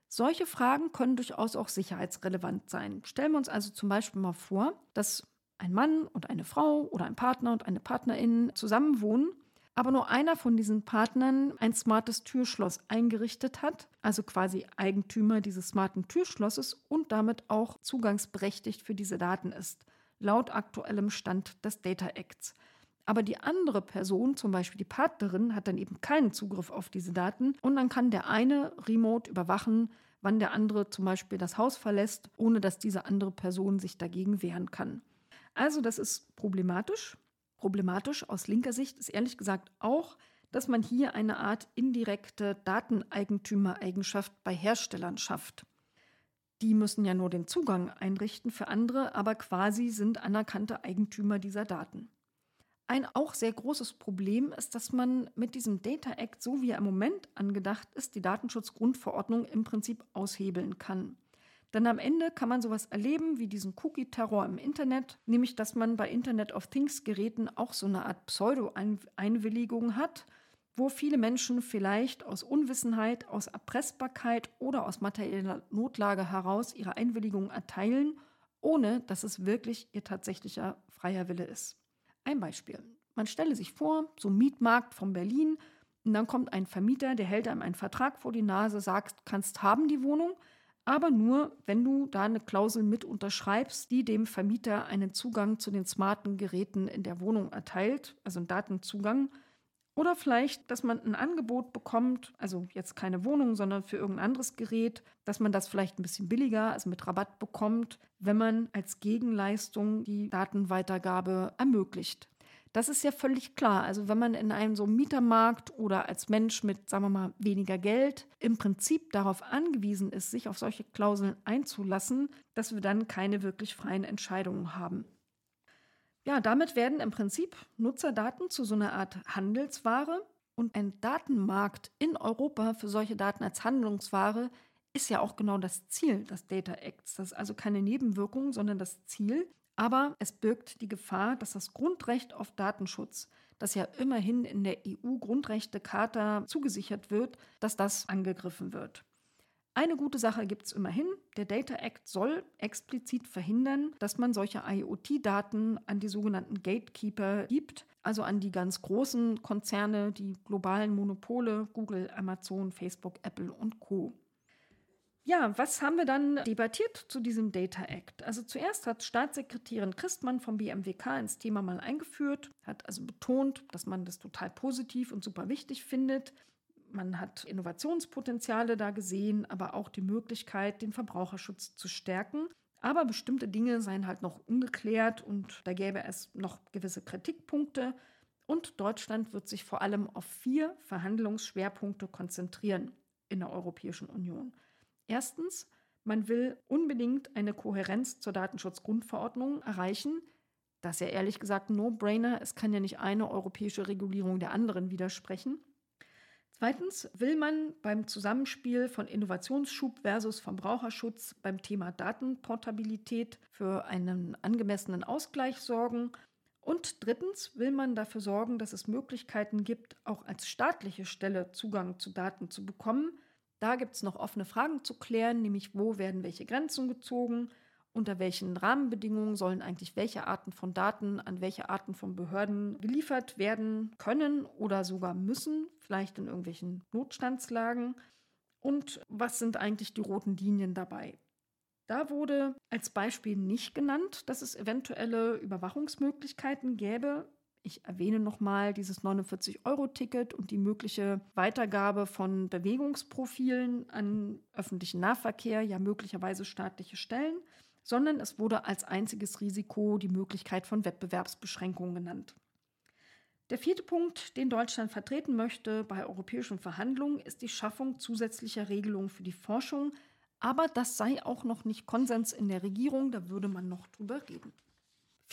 Solche Fragen können durchaus auch sicherheitsrelevant sein. Stellen wir uns also zum Beispiel mal vor, dass ein Mann und eine Frau oder ein Partner und eine Partnerin zusammenwohnen aber nur einer von diesen Partnern ein smartes Türschloss eingerichtet hat, also quasi Eigentümer dieses smarten Türschlosses und damit auch zugangsberechtigt für diese Daten ist, laut aktuellem Stand des Data Acts. Aber die andere Person, zum Beispiel die Partnerin, hat dann eben keinen Zugriff auf diese Daten und dann kann der eine remote überwachen, wann der andere zum Beispiel das Haus verlässt, ohne dass diese andere Person sich dagegen wehren kann. Also das ist problematisch. Problematisch aus linker Sicht ist ehrlich gesagt auch, dass man hier eine Art indirekte Dateneigentümereigenschaft bei Herstellern schafft. Die müssen ja nur den Zugang einrichten für andere, aber quasi sind anerkannte Eigentümer dieser Daten. Ein auch sehr großes Problem ist, dass man mit diesem Data Act, so wie er im Moment angedacht ist, die Datenschutzgrundverordnung im Prinzip aushebeln kann. Denn am Ende kann man sowas erleben wie diesen Cookie-Terror im Internet, nämlich dass man bei Internet of Things-Geräten auch so eine Art Pseudo-Einwilligung hat, wo viele Menschen vielleicht aus Unwissenheit, aus Erpressbarkeit oder aus materieller Notlage heraus ihre Einwilligung erteilen, ohne dass es wirklich ihr tatsächlicher freier Wille ist. Ein Beispiel. Man stelle sich vor, so Mietmarkt von Berlin, und dann kommt ein Vermieter, der hält einem einen Vertrag vor die Nase, sagt, kannst haben die Wohnung, aber nur, wenn du da eine Klausel mit unterschreibst, die dem Vermieter einen Zugang zu den smarten Geräten in der Wohnung erteilt, also einen Datenzugang. Oder vielleicht, dass man ein Angebot bekommt, also jetzt keine Wohnung, sondern für irgendein anderes Gerät, dass man das vielleicht ein bisschen billiger, also mit Rabatt bekommt, wenn man als Gegenleistung die Datenweitergabe ermöglicht. Das ist ja völlig klar. Also wenn man in einem so Mietermarkt oder als Mensch mit, sagen wir mal, weniger Geld im Prinzip darauf angewiesen ist, sich auf solche Klauseln einzulassen, dass wir dann keine wirklich freien Entscheidungen haben. Ja, damit werden im Prinzip Nutzerdaten zu so einer Art Handelsware und ein Datenmarkt in Europa für solche Daten als Handlungsware ist ja auch genau das Ziel des Data Acts. Das ist also keine Nebenwirkung, sondern das Ziel. Aber es birgt die Gefahr, dass das Grundrecht auf Datenschutz, das ja immerhin in der EU-Grundrechtecharta zugesichert wird, dass das angegriffen wird. Eine gute Sache gibt es immerhin. Der Data Act soll explizit verhindern, dass man solche IoT-Daten an die sogenannten Gatekeeper gibt, also an die ganz großen Konzerne, die globalen Monopole, Google, Amazon, Facebook, Apple und Co. Ja, was haben wir dann debattiert zu diesem Data Act? Also zuerst hat Staatssekretärin Christmann vom BMWK ins Thema mal eingeführt, hat also betont, dass man das total positiv und super wichtig findet. Man hat Innovationspotenziale da gesehen, aber auch die Möglichkeit, den Verbraucherschutz zu stärken. Aber bestimmte Dinge seien halt noch ungeklärt und da gäbe es noch gewisse Kritikpunkte. Und Deutschland wird sich vor allem auf vier Verhandlungsschwerpunkte konzentrieren in der Europäischen Union. Erstens, man will unbedingt eine Kohärenz zur Datenschutzgrundverordnung erreichen. Das ist ja ehrlich gesagt ein No-Brainer. Es kann ja nicht eine europäische Regulierung der anderen widersprechen. Zweitens will man beim Zusammenspiel von Innovationsschub versus Verbraucherschutz beim Thema Datenportabilität für einen angemessenen Ausgleich sorgen. Und drittens will man dafür sorgen, dass es Möglichkeiten gibt, auch als staatliche Stelle Zugang zu Daten zu bekommen. Da gibt es noch offene Fragen zu klären, nämlich wo werden welche Grenzen gezogen, unter welchen Rahmenbedingungen sollen eigentlich welche Arten von Daten an welche Arten von Behörden geliefert werden können oder sogar müssen, vielleicht in irgendwelchen Notstandslagen. Und was sind eigentlich die roten Linien dabei? Da wurde als Beispiel nicht genannt, dass es eventuelle Überwachungsmöglichkeiten gäbe. Ich erwähne nochmal dieses 49-Euro-Ticket und die mögliche Weitergabe von Bewegungsprofilen an öffentlichen Nahverkehr, ja möglicherweise staatliche Stellen sondern es wurde als einziges Risiko die Möglichkeit von Wettbewerbsbeschränkungen genannt. Der vierte Punkt, den Deutschland vertreten möchte bei europäischen Verhandlungen, ist die Schaffung zusätzlicher Regelungen für die Forschung. Aber das sei auch noch nicht Konsens in der Regierung, da würde man noch drüber reden.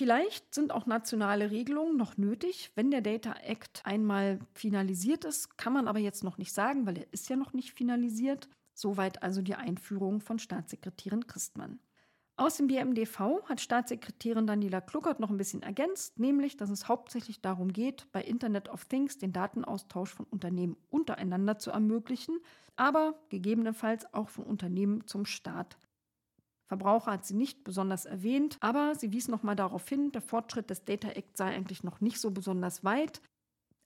Vielleicht sind auch nationale Regelungen noch nötig, wenn der Data Act einmal finalisiert ist, kann man aber jetzt noch nicht sagen, weil er ist ja noch nicht finalisiert. Soweit also die Einführung von Staatssekretärin Christmann. Aus dem BMDV hat Staatssekretärin Daniela Kluckert noch ein bisschen ergänzt, nämlich, dass es hauptsächlich darum geht, bei Internet of Things den Datenaustausch von Unternehmen untereinander zu ermöglichen, aber gegebenenfalls auch von Unternehmen zum Staat. Verbraucher hat sie nicht besonders erwähnt, aber sie wies nochmal darauf hin, der Fortschritt des Data Act sei eigentlich noch nicht so besonders weit.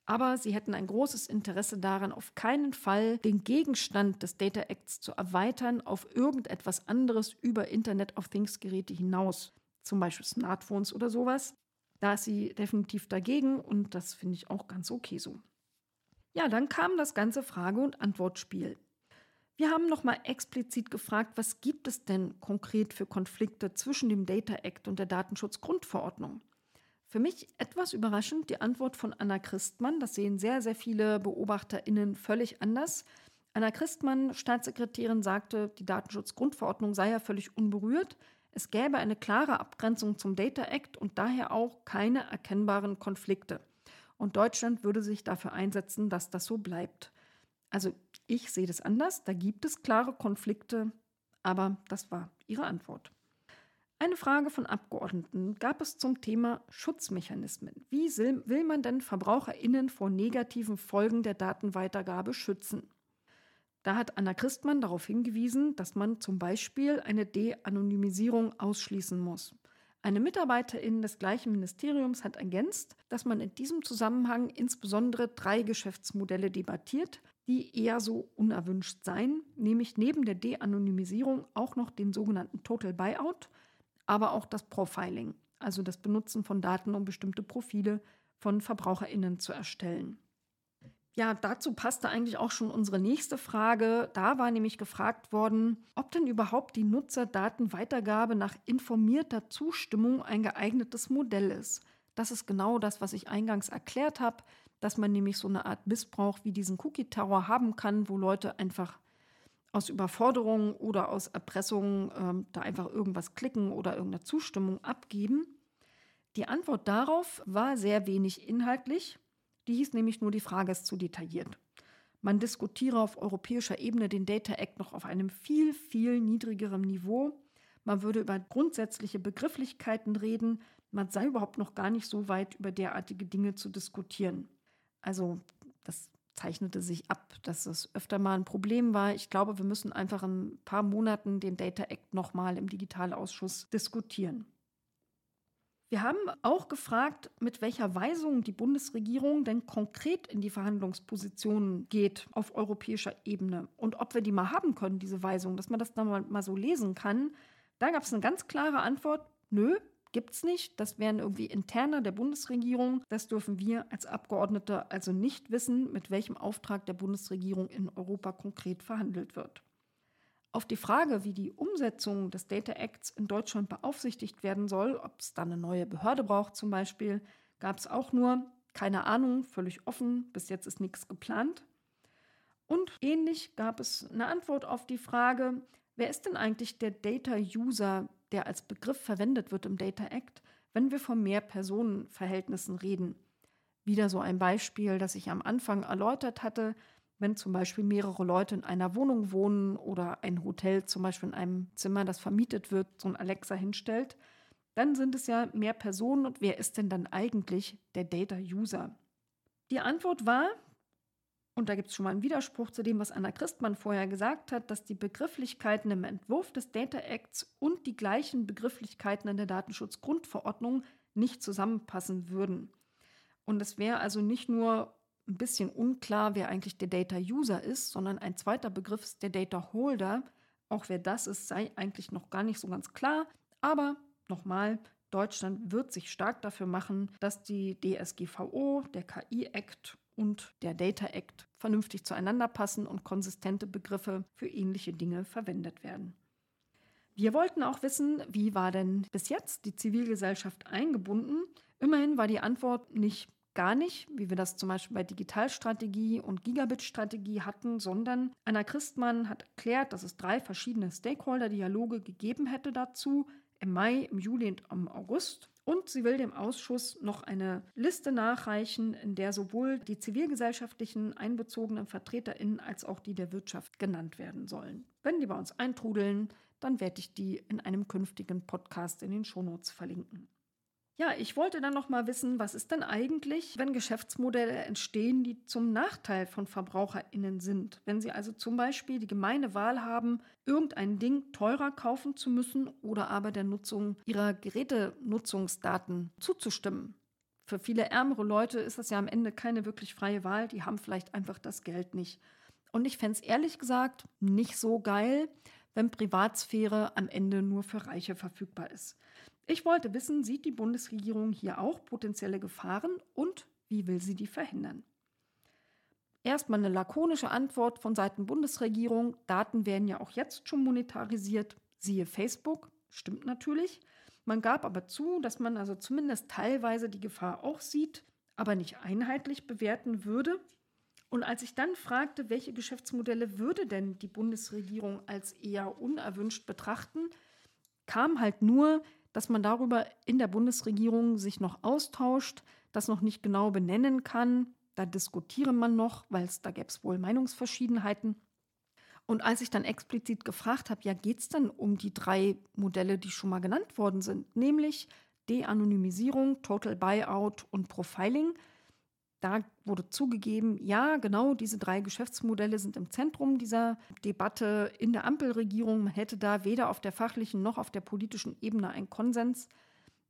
Aber sie hätten ein großes Interesse daran, auf keinen Fall den Gegenstand des Data Acts zu erweitern auf irgendetwas anderes über Internet of Things Geräte hinaus, zum Beispiel Smartphones oder sowas. Da ist sie definitiv dagegen und das finde ich auch ganz okay so. Ja, dann kam das ganze Frage- und Antwortspiel. Wir haben nochmal explizit gefragt, was gibt es denn konkret für Konflikte zwischen dem Data Act und der Datenschutzgrundverordnung? Für mich etwas überraschend die Antwort von Anna Christmann. Das sehen sehr, sehr viele BeobachterInnen völlig anders. Anna Christmann, Staatssekretärin, sagte, die Datenschutzgrundverordnung sei ja völlig unberührt. Es gäbe eine klare Abgrenzung zum Data Act und daher auch keine erkennbaren Konflikte. Und Deutschland würde sich dafür einsetzen, dass das so bleibt. Also ich sehe das anders, da gibt es klare Konflikte, aber das war ihre Antwort. Eine Frage von Abgeordneten gab es zum Thema Schutzmechanismen. Wie will man denn Verbraucherinnen vor negativen Folgen der Datenweitergabe schützen? Da hat Anna Christmann darauf hingewiesen, dass man zum Beispiel eine De-Anonymisierung ausschließen muss. Eine Mitarbeiterin des gleichen Ministeriums hat ergänzt, dass man in diesem Zusammenhang insbesondere drei Geschäftsmodelle debattiert, die eher so unerwünscht seien, nämlich neben der De-Anonymisierung auch noch den sogenannten Total Buyout – aber auch das Profiling, also das Benutzen von Daten, um bestimmte Profile von Verbraucherinnen zu erstellen. Ja, dazu passte eigentlich auch schon unsere nächste Frage. Da war nämlich gefragt worden, ob denn überhaupt die Nutzerdatenweitergabe nach informierter Zustimmung ein geeignetes Modell ist. Das ist genau das, was ich eingangs erklärt habe, dass man nämlich so eine Art Missbrauch wie diesen Cookie-Terror haben kann, wo Leute einfach aus Überforderung oder aus Erpressung ähm, da einfach irgendwas klicken oder irgendeine Zustimmung abgeben. Die Antwort darauf war sehr wenig inhaltlich. Die hieß nämlich nur, die Frage ist zu detailliert. Man diskutiere auf europäischer Ebene den Data Act noch auf einem viel, viel niedrigeren Niveau. Man würde über grundsätzliche Begrifflichkeiten reden. Man sei überhaupt noch gar nicht so weit, über derartige Dinge zu diskutieren. Also das zeichnete sich ab, dass es öfter mal ein Problem war. Ich glaube, wir müssen einfach in ein paar Monaten den Data Act nochmal im Digitalausschuss diskutieren. Wir haben auch gefragt, mit welcher Weisung die Bundesregierung denn konkret in die Verhandlungspositionen geht auf europäischer Ebene und ob wir die mal haben können, diese Weisung, dass man das dann mal, mal so lesen kann. Da gab es eine ganz klare Antwort, nö, gibt es nicht. Das wären irgendwie interner der Bundesregierung. Das dürfen wir als Abgeordnete also nicht wissen, mit welchem Auftrag der Bundesregierung in Europa konkret verhandelt wird. Auf die Frage, wie die Umsetzung des Data Acts in Deutschland beaufsichtigt werden soll, ob es da eine neue Behörde braucht zum Beispiel, gab es auch nur keine Ahnung, völlig offen, bis jetzt ist nichts geplant. Und ähnlich gab es eine Antwort auf die Frage, wer ist denn eigentlich der Data User, der als Begriff verwendet wird im Data Act, wenn wir von Mehr-Personen-Verhältnissen reden? Wieder so ein Beispiel, das ich am Anfang erläutert hatte, wenn zum Beispiel mehrere Leute in einer Wohnung wohnen oder ein Hotel zum Beispiel in einem Zimmer, das vermietet wird, so ein Alexa hinstellt, dann sind es ja mehr Personen und wer ist denn dann eigentlich der Data-User? Die Antwort war, und da gibt es schon mal einen Widerspruch zu dem, was Anna Christmann vorher gesagt hat, dass die Begrifflichkeiten im Entwurf des Data Acts und die gleichen Begrifflichkeiten in der Datenschutzgrundverordnung nicht zusammenpassen würden. Und es wäre also nicht nur ein bisschen unklar, wer eigentlich der Data User ist, sondern ein zweiter Begriff ist der Data Holder. Auch wer das ist, sei eigentlich noch gar nicht so ganz klar. Aber nochmal, Deutschland wird sich stark dafür machen, dass die DSGVO, der KI-Act und der Data Act vernünftig zueinander passen und konsistente Begriffe für ähnliche Dinge verwendet werden. Wir wollten auch wissen, wie war denn bis jetzt die Zivilgesellschaft eingebunden? Immerhin war die Antwort nicht gar nicht, wie wir das zum Beispiel bei Digitalstrategie und Gigabit-Strategie hatten, sondern Anna Christmann hat erklärt, dass es drei verschiedene Stakeholder-Dialoge gegeben hätte dazu, im Mai, im Juli und im August. Und sie will dem Ausschuss noch eine Liste nachreichen, in der sowohl die zivilgesellschaftlichen einbezogenen VertreterInnen als auch die der Wirtschaft genannt werden sollen. Wenn die bei uns eintrudeln, dann werde ich die in einem künftigen Podcast in den Shownotes verlinken. Ja, ich wollte dann noch mal wissen, was ist denn eigentlich, wenn Geschäftsmodelle entstehen, die zum Nachteil von VerbraucherInnen sind? Wenn sie also zum Beispiel die gemeine Wahl haben, irgendein Ding teurer kaufen zu müssen oder aber der Nutzung ihrer Gerätenutzungsdaten zuzustimmen. Für viele ärmere Leute ist das ja am Ende keine wirklich freie Wahl, die haben vielleicht einfach das Geld nicht. Und ich fände es ehrlich gesagt nicht so geil, wenn Privatsphäre am Ende nur für Reiche verfügbar ist. Ich wollte wissen, sieht die Bundesregierung hier auch potenzielle Gefahren und wie will sie die verhindern? Erstmal eine lakonische Antwort von Seiten Bundesregierung. Daten werden ja auch jetzt schon monetarisiert. Siehe Facebook. Stimmt natürlich. Man gab aber zu, dass man also zumindest teilweise die Gefahr auch sieht, aber nicht einheitlich bewerten würde. Und als ich dann fragte, welche Geschäftsmodelle würde denn die Bundesregierung als eher unerwünscht betrachten, kam halt nur, dass man darüber in der Bundesregierung sich noch austauscht, das noch nicht genau benennen kann. Da diskutiere man noch, weil es da gäbe es wohl Meinungsverschiedenheiten. Und als ich dann explizit gefragt habe, ja, geht es denn um die drei Modelle, die schon mal genannt worden sind, nämlich De-Anonymisierung, Total Buyout und Profiling, da wurde zugegeben, ja, genau diese drei Geschäftsmodelle sind im Zentrum dieser Debatte in der Ampelregierung. Man hätte da weder auf der fachlichen noch auf der politischen Ebene einen Konsens.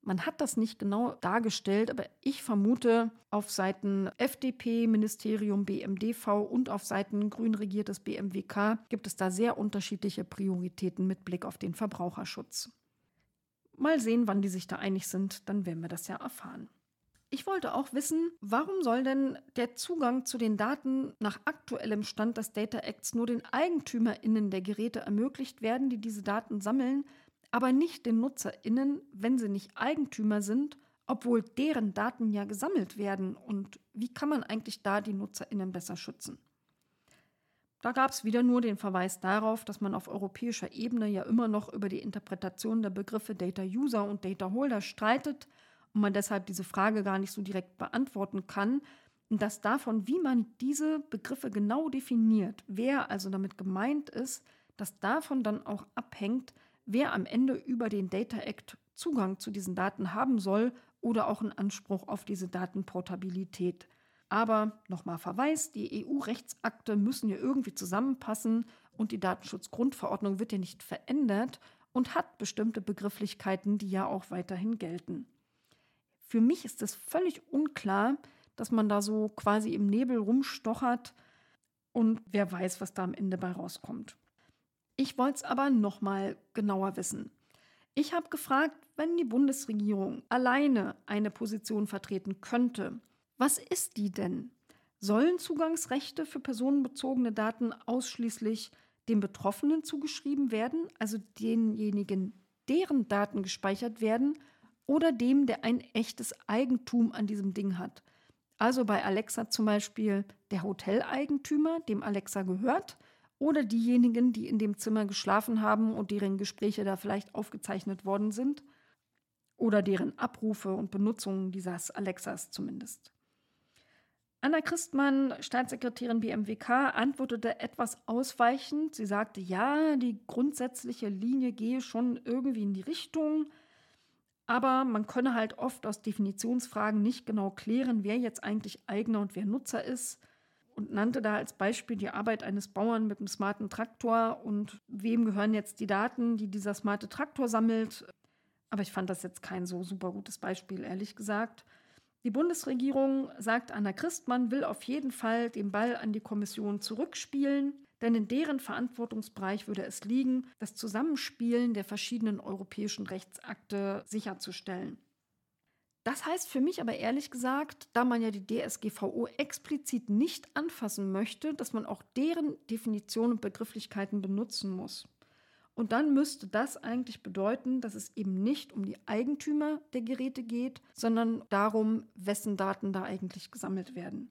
Man hat das nicht genau dargestellt, aber ich vermute, auf Seiten FDP, Ministerium BMDV und auf Seiten grün regiertes BMWK gibt es da sehr unterschiedliche Prioritäten mit Blick auf den Verbraucherschutz. Mal sehen, wann die sich da einig sind, dann werden wir das ja erfahren. Ich wollte auch wissen, warum soll denn der Zugang zu den Daten nach aktuellem Stand des Data Acts nur den EigentümerInnen der Geräte ermöglicht werden, die diese Daten sammeln, aber nicht den NutzerInnen, wenn sie nicht Eigentümer sind, obwohl deren Daten ja gesammelt werden? Und wie kann man eigentlich da die NutzerInnen besser schützen? Da gab es wieder nur den Verweis darauf, dass man auf europäischer Ebene ja immer noch über die Interpretation der Begriffe Data User und Data Holder streitet und man deshalb diese Frage gar nicht so direkt beantworten kann. Und dass davon, wie man diese Begriffe genau definiert, wer also damit gemeint ist, dass davon dann auch abhängt, wer am Ende über den Data Act Zugang zu diesen Daten haben soll oder auch einen Anspruch auf diese Datenportabilität. Aber nochmal Verweis, die EU-Rechtsakte müssen ja irgendwie zusammenpassen und die Datenschutzgrundverordnung wird ja nicht verändert und hat bestimmte Begrifflichkeiten, die ja auch weiterhin gelten. Für mich ist es völlig unklar, dass man da so quasi im Nebel rumstochert und wer weiß, was da am Ende bei rauskommt. Ich wollte es aber nochmal genauer wissen. Ich habe gefragt, wenn die Bundesregierung alleine eine Position vertreten könnte, was ist die denn? Sollen Zugangsrechte für personenbezogene Daten ausschließlich den Betroffenen zugeschrieben werden, also denjenigen, deren Daten gespeichert werden, oder dem, der ein echtes Eigentum an diesem Ding hat? Also bei Alexa zum Beispiel der Hoteleigentümer, dem Alexa gehört, oder diejenigen, die in dem Zimmer geschlafen haben und deren Gespräche da vielleicht aufgezeichnet worden sind, oder deren Abrufe und Benutzung dieses Alexas zumindest. Anna Christmann, Staatssekretärin BMWK, antwortete etwas ausweichend. Sie sagte, ja, die grundsätzliche Linie gehe schon irgendwie in die Richtung, aber man könne halt oft aus Definitionsfragen nicht genau klären, wer jetzt eigentlich Eigner und wer Nutzer ist und nannte da als Beispiel die Arbeit eines Bauern mit einem smarten Traktor und wem gehören jetzt die Daten, die dieser smarte Traktor sammelt. Aber ich fand das jetzt kein so super gutes Beispiel, ehrlich gesagt. Die Bundesregierung, sagt Anna Christmann, will auf jeden Fall den Ball an die Kommission zurückspielen, denn in deren Verantwortungsbereich würde es liegen, das Zusammenspielen der verschiedenen europäischen Rechtsakte sicherzustellen. Das heißt für mich aber ehrlich gesagt, da man ja die DSGVO explizit nicht anfassen möchte, dass man auch deren Definitionen und Begrifflichkeiten benutzen muss. Und dann müsste das eigentlich bedeuten, dass es eben nicht um die Eigentümer der Geräte geht, sondern darum, wessen Daten da eigentlich gesammelt werden.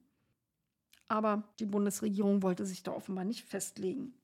Aber die Bundesregierung wollte sich da offenbar nicht festlegen.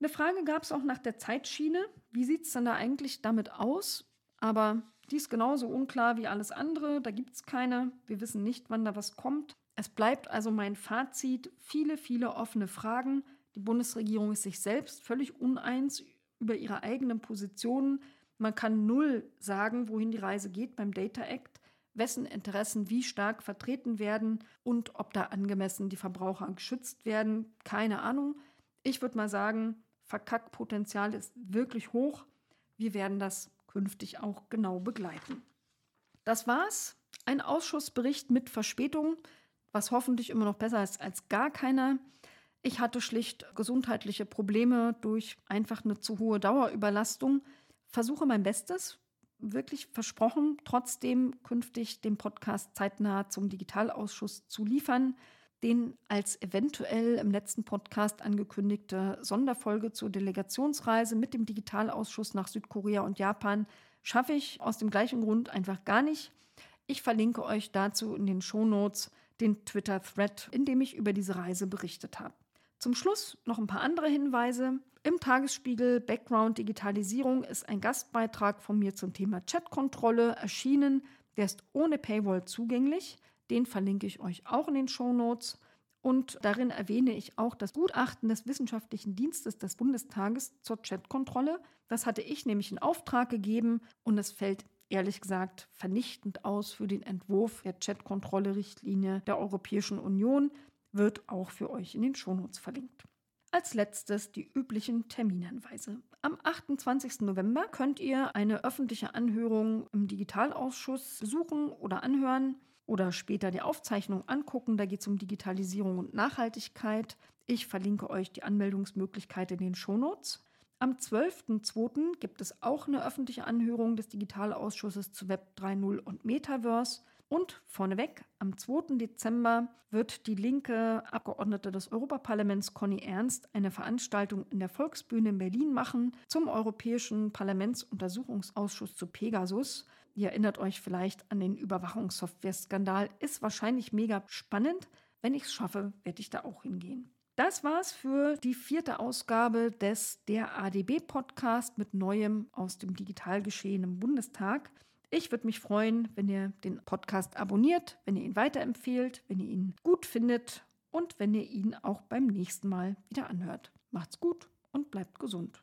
Eine Frage gab es auch nach der Zeitschiene. Wie sieht es denn da eigentlich damit aus? Aber die ist genauso unklar wie alles andere. Da gibt es keine. Wir wissen nicht, wann da was kommt. Es bleibt also mein Fazit. Viele, viele offene Fragen. Die Bundesregierung ist sich selbst völlig uneins über ihre eigenen Positionen. Man kann null sagen, wohin die Reise geht beim Data Act, wessen Interessen wie stark vertreten werden und ob da angemessen die Verbraucher geschützt werden. Keine Ahnung. Ich würde mal sagen, Verkackpotenzial ist wirklich hoch. Wir werden das künftig auch genau begleiten. Das war's. Ein Ausschussbericht mit Verspätung, was hoffentlich immer noch besser ist als gar keiner. Ich hatte schlicht gesundheitliche Probleme durch einfach eine zu hohe Dauerüberlastung. Versuche mein Bestes, wirklich versprochen, trotzdem künftig den Podcast zeitnah zum Digitalausschuss zu liefern. Den als eventuell im letzten Podcast angekündigte Sonderfolge zur Delegationsreise mit dem Digitalausschuss nach Südkorea und Japan schaffe ich aus dem gleichen Grund einfach gar nicht. Ich verlinke euch dazu in den Shownotes den Twitter-Thread, in dem ich über diese Reise berichtet habe. Zum Schluss noch ein paar andere Hinweise. Im Tagesspiegel Background Digitalisierung ist ein Gastbeitrag von mir zum Thema Chatkontrolle erschienen. Der ist ohne Paywall zugänglich. Den verlinke ich euch auch in den Show Notes. Und darin erwähne ich auch das Gutachten des Wissenschaftlichen Dienstes des Bundestages zur Chatkontrolle. Das hatte ich nämlich in Auftrag gegeben und es fällt ehrlich gesagt vernichtend aus für den Entwurf der Chatkontrolle-Richtlinie der Europäischen Union wird auch für euch in den Shownotes verlinkt. Als letztes die üblichen Terminhinweise. Am 28. November könnt ihr eine öffentliche Anhörung im Digitalausschuss besuchen oder anhören oder später die Aufzeichnung angucken. Da geht es um Digitalisierung und Nachhaltigkeit. Ich verlinke euch die Anmeldungsmöglichkeit in den Shownotes. Am 12.02. gibt es auch eine öffentliche Anhörung des Digitalausschusses zu Web 3.0 und Metaverse. Und vorneweg, am 2. Dezember wird die linke Abgeordnete des Europaparlaments Conny Ernst eine Veranstaltung in der Volksbühne in Berlin machen zum Europäischen Parlamentsuntersuchungsausschuss zu Pegasus. Ihr erinnert euch vielleicht an den Überwachungssoftware-Skandal. Ist wahrscheinlich mega spannend. Wenn ich es schaffe, werde ich da auch hingehen. Das war's für die vierte Ausgabe des Der ADB Podcast mit Neuem aus dem Digitalgeschehen im Bundestag. Ich würde mich freuen, wenn ihr den Podcast abonniert, wenn ihr ihn weiterempfehlt, wenn ihr ihn gut findet und wenn ihr ihn auch beim nächsten Mal wieder anhört. Macht's gut und bleibt gesund.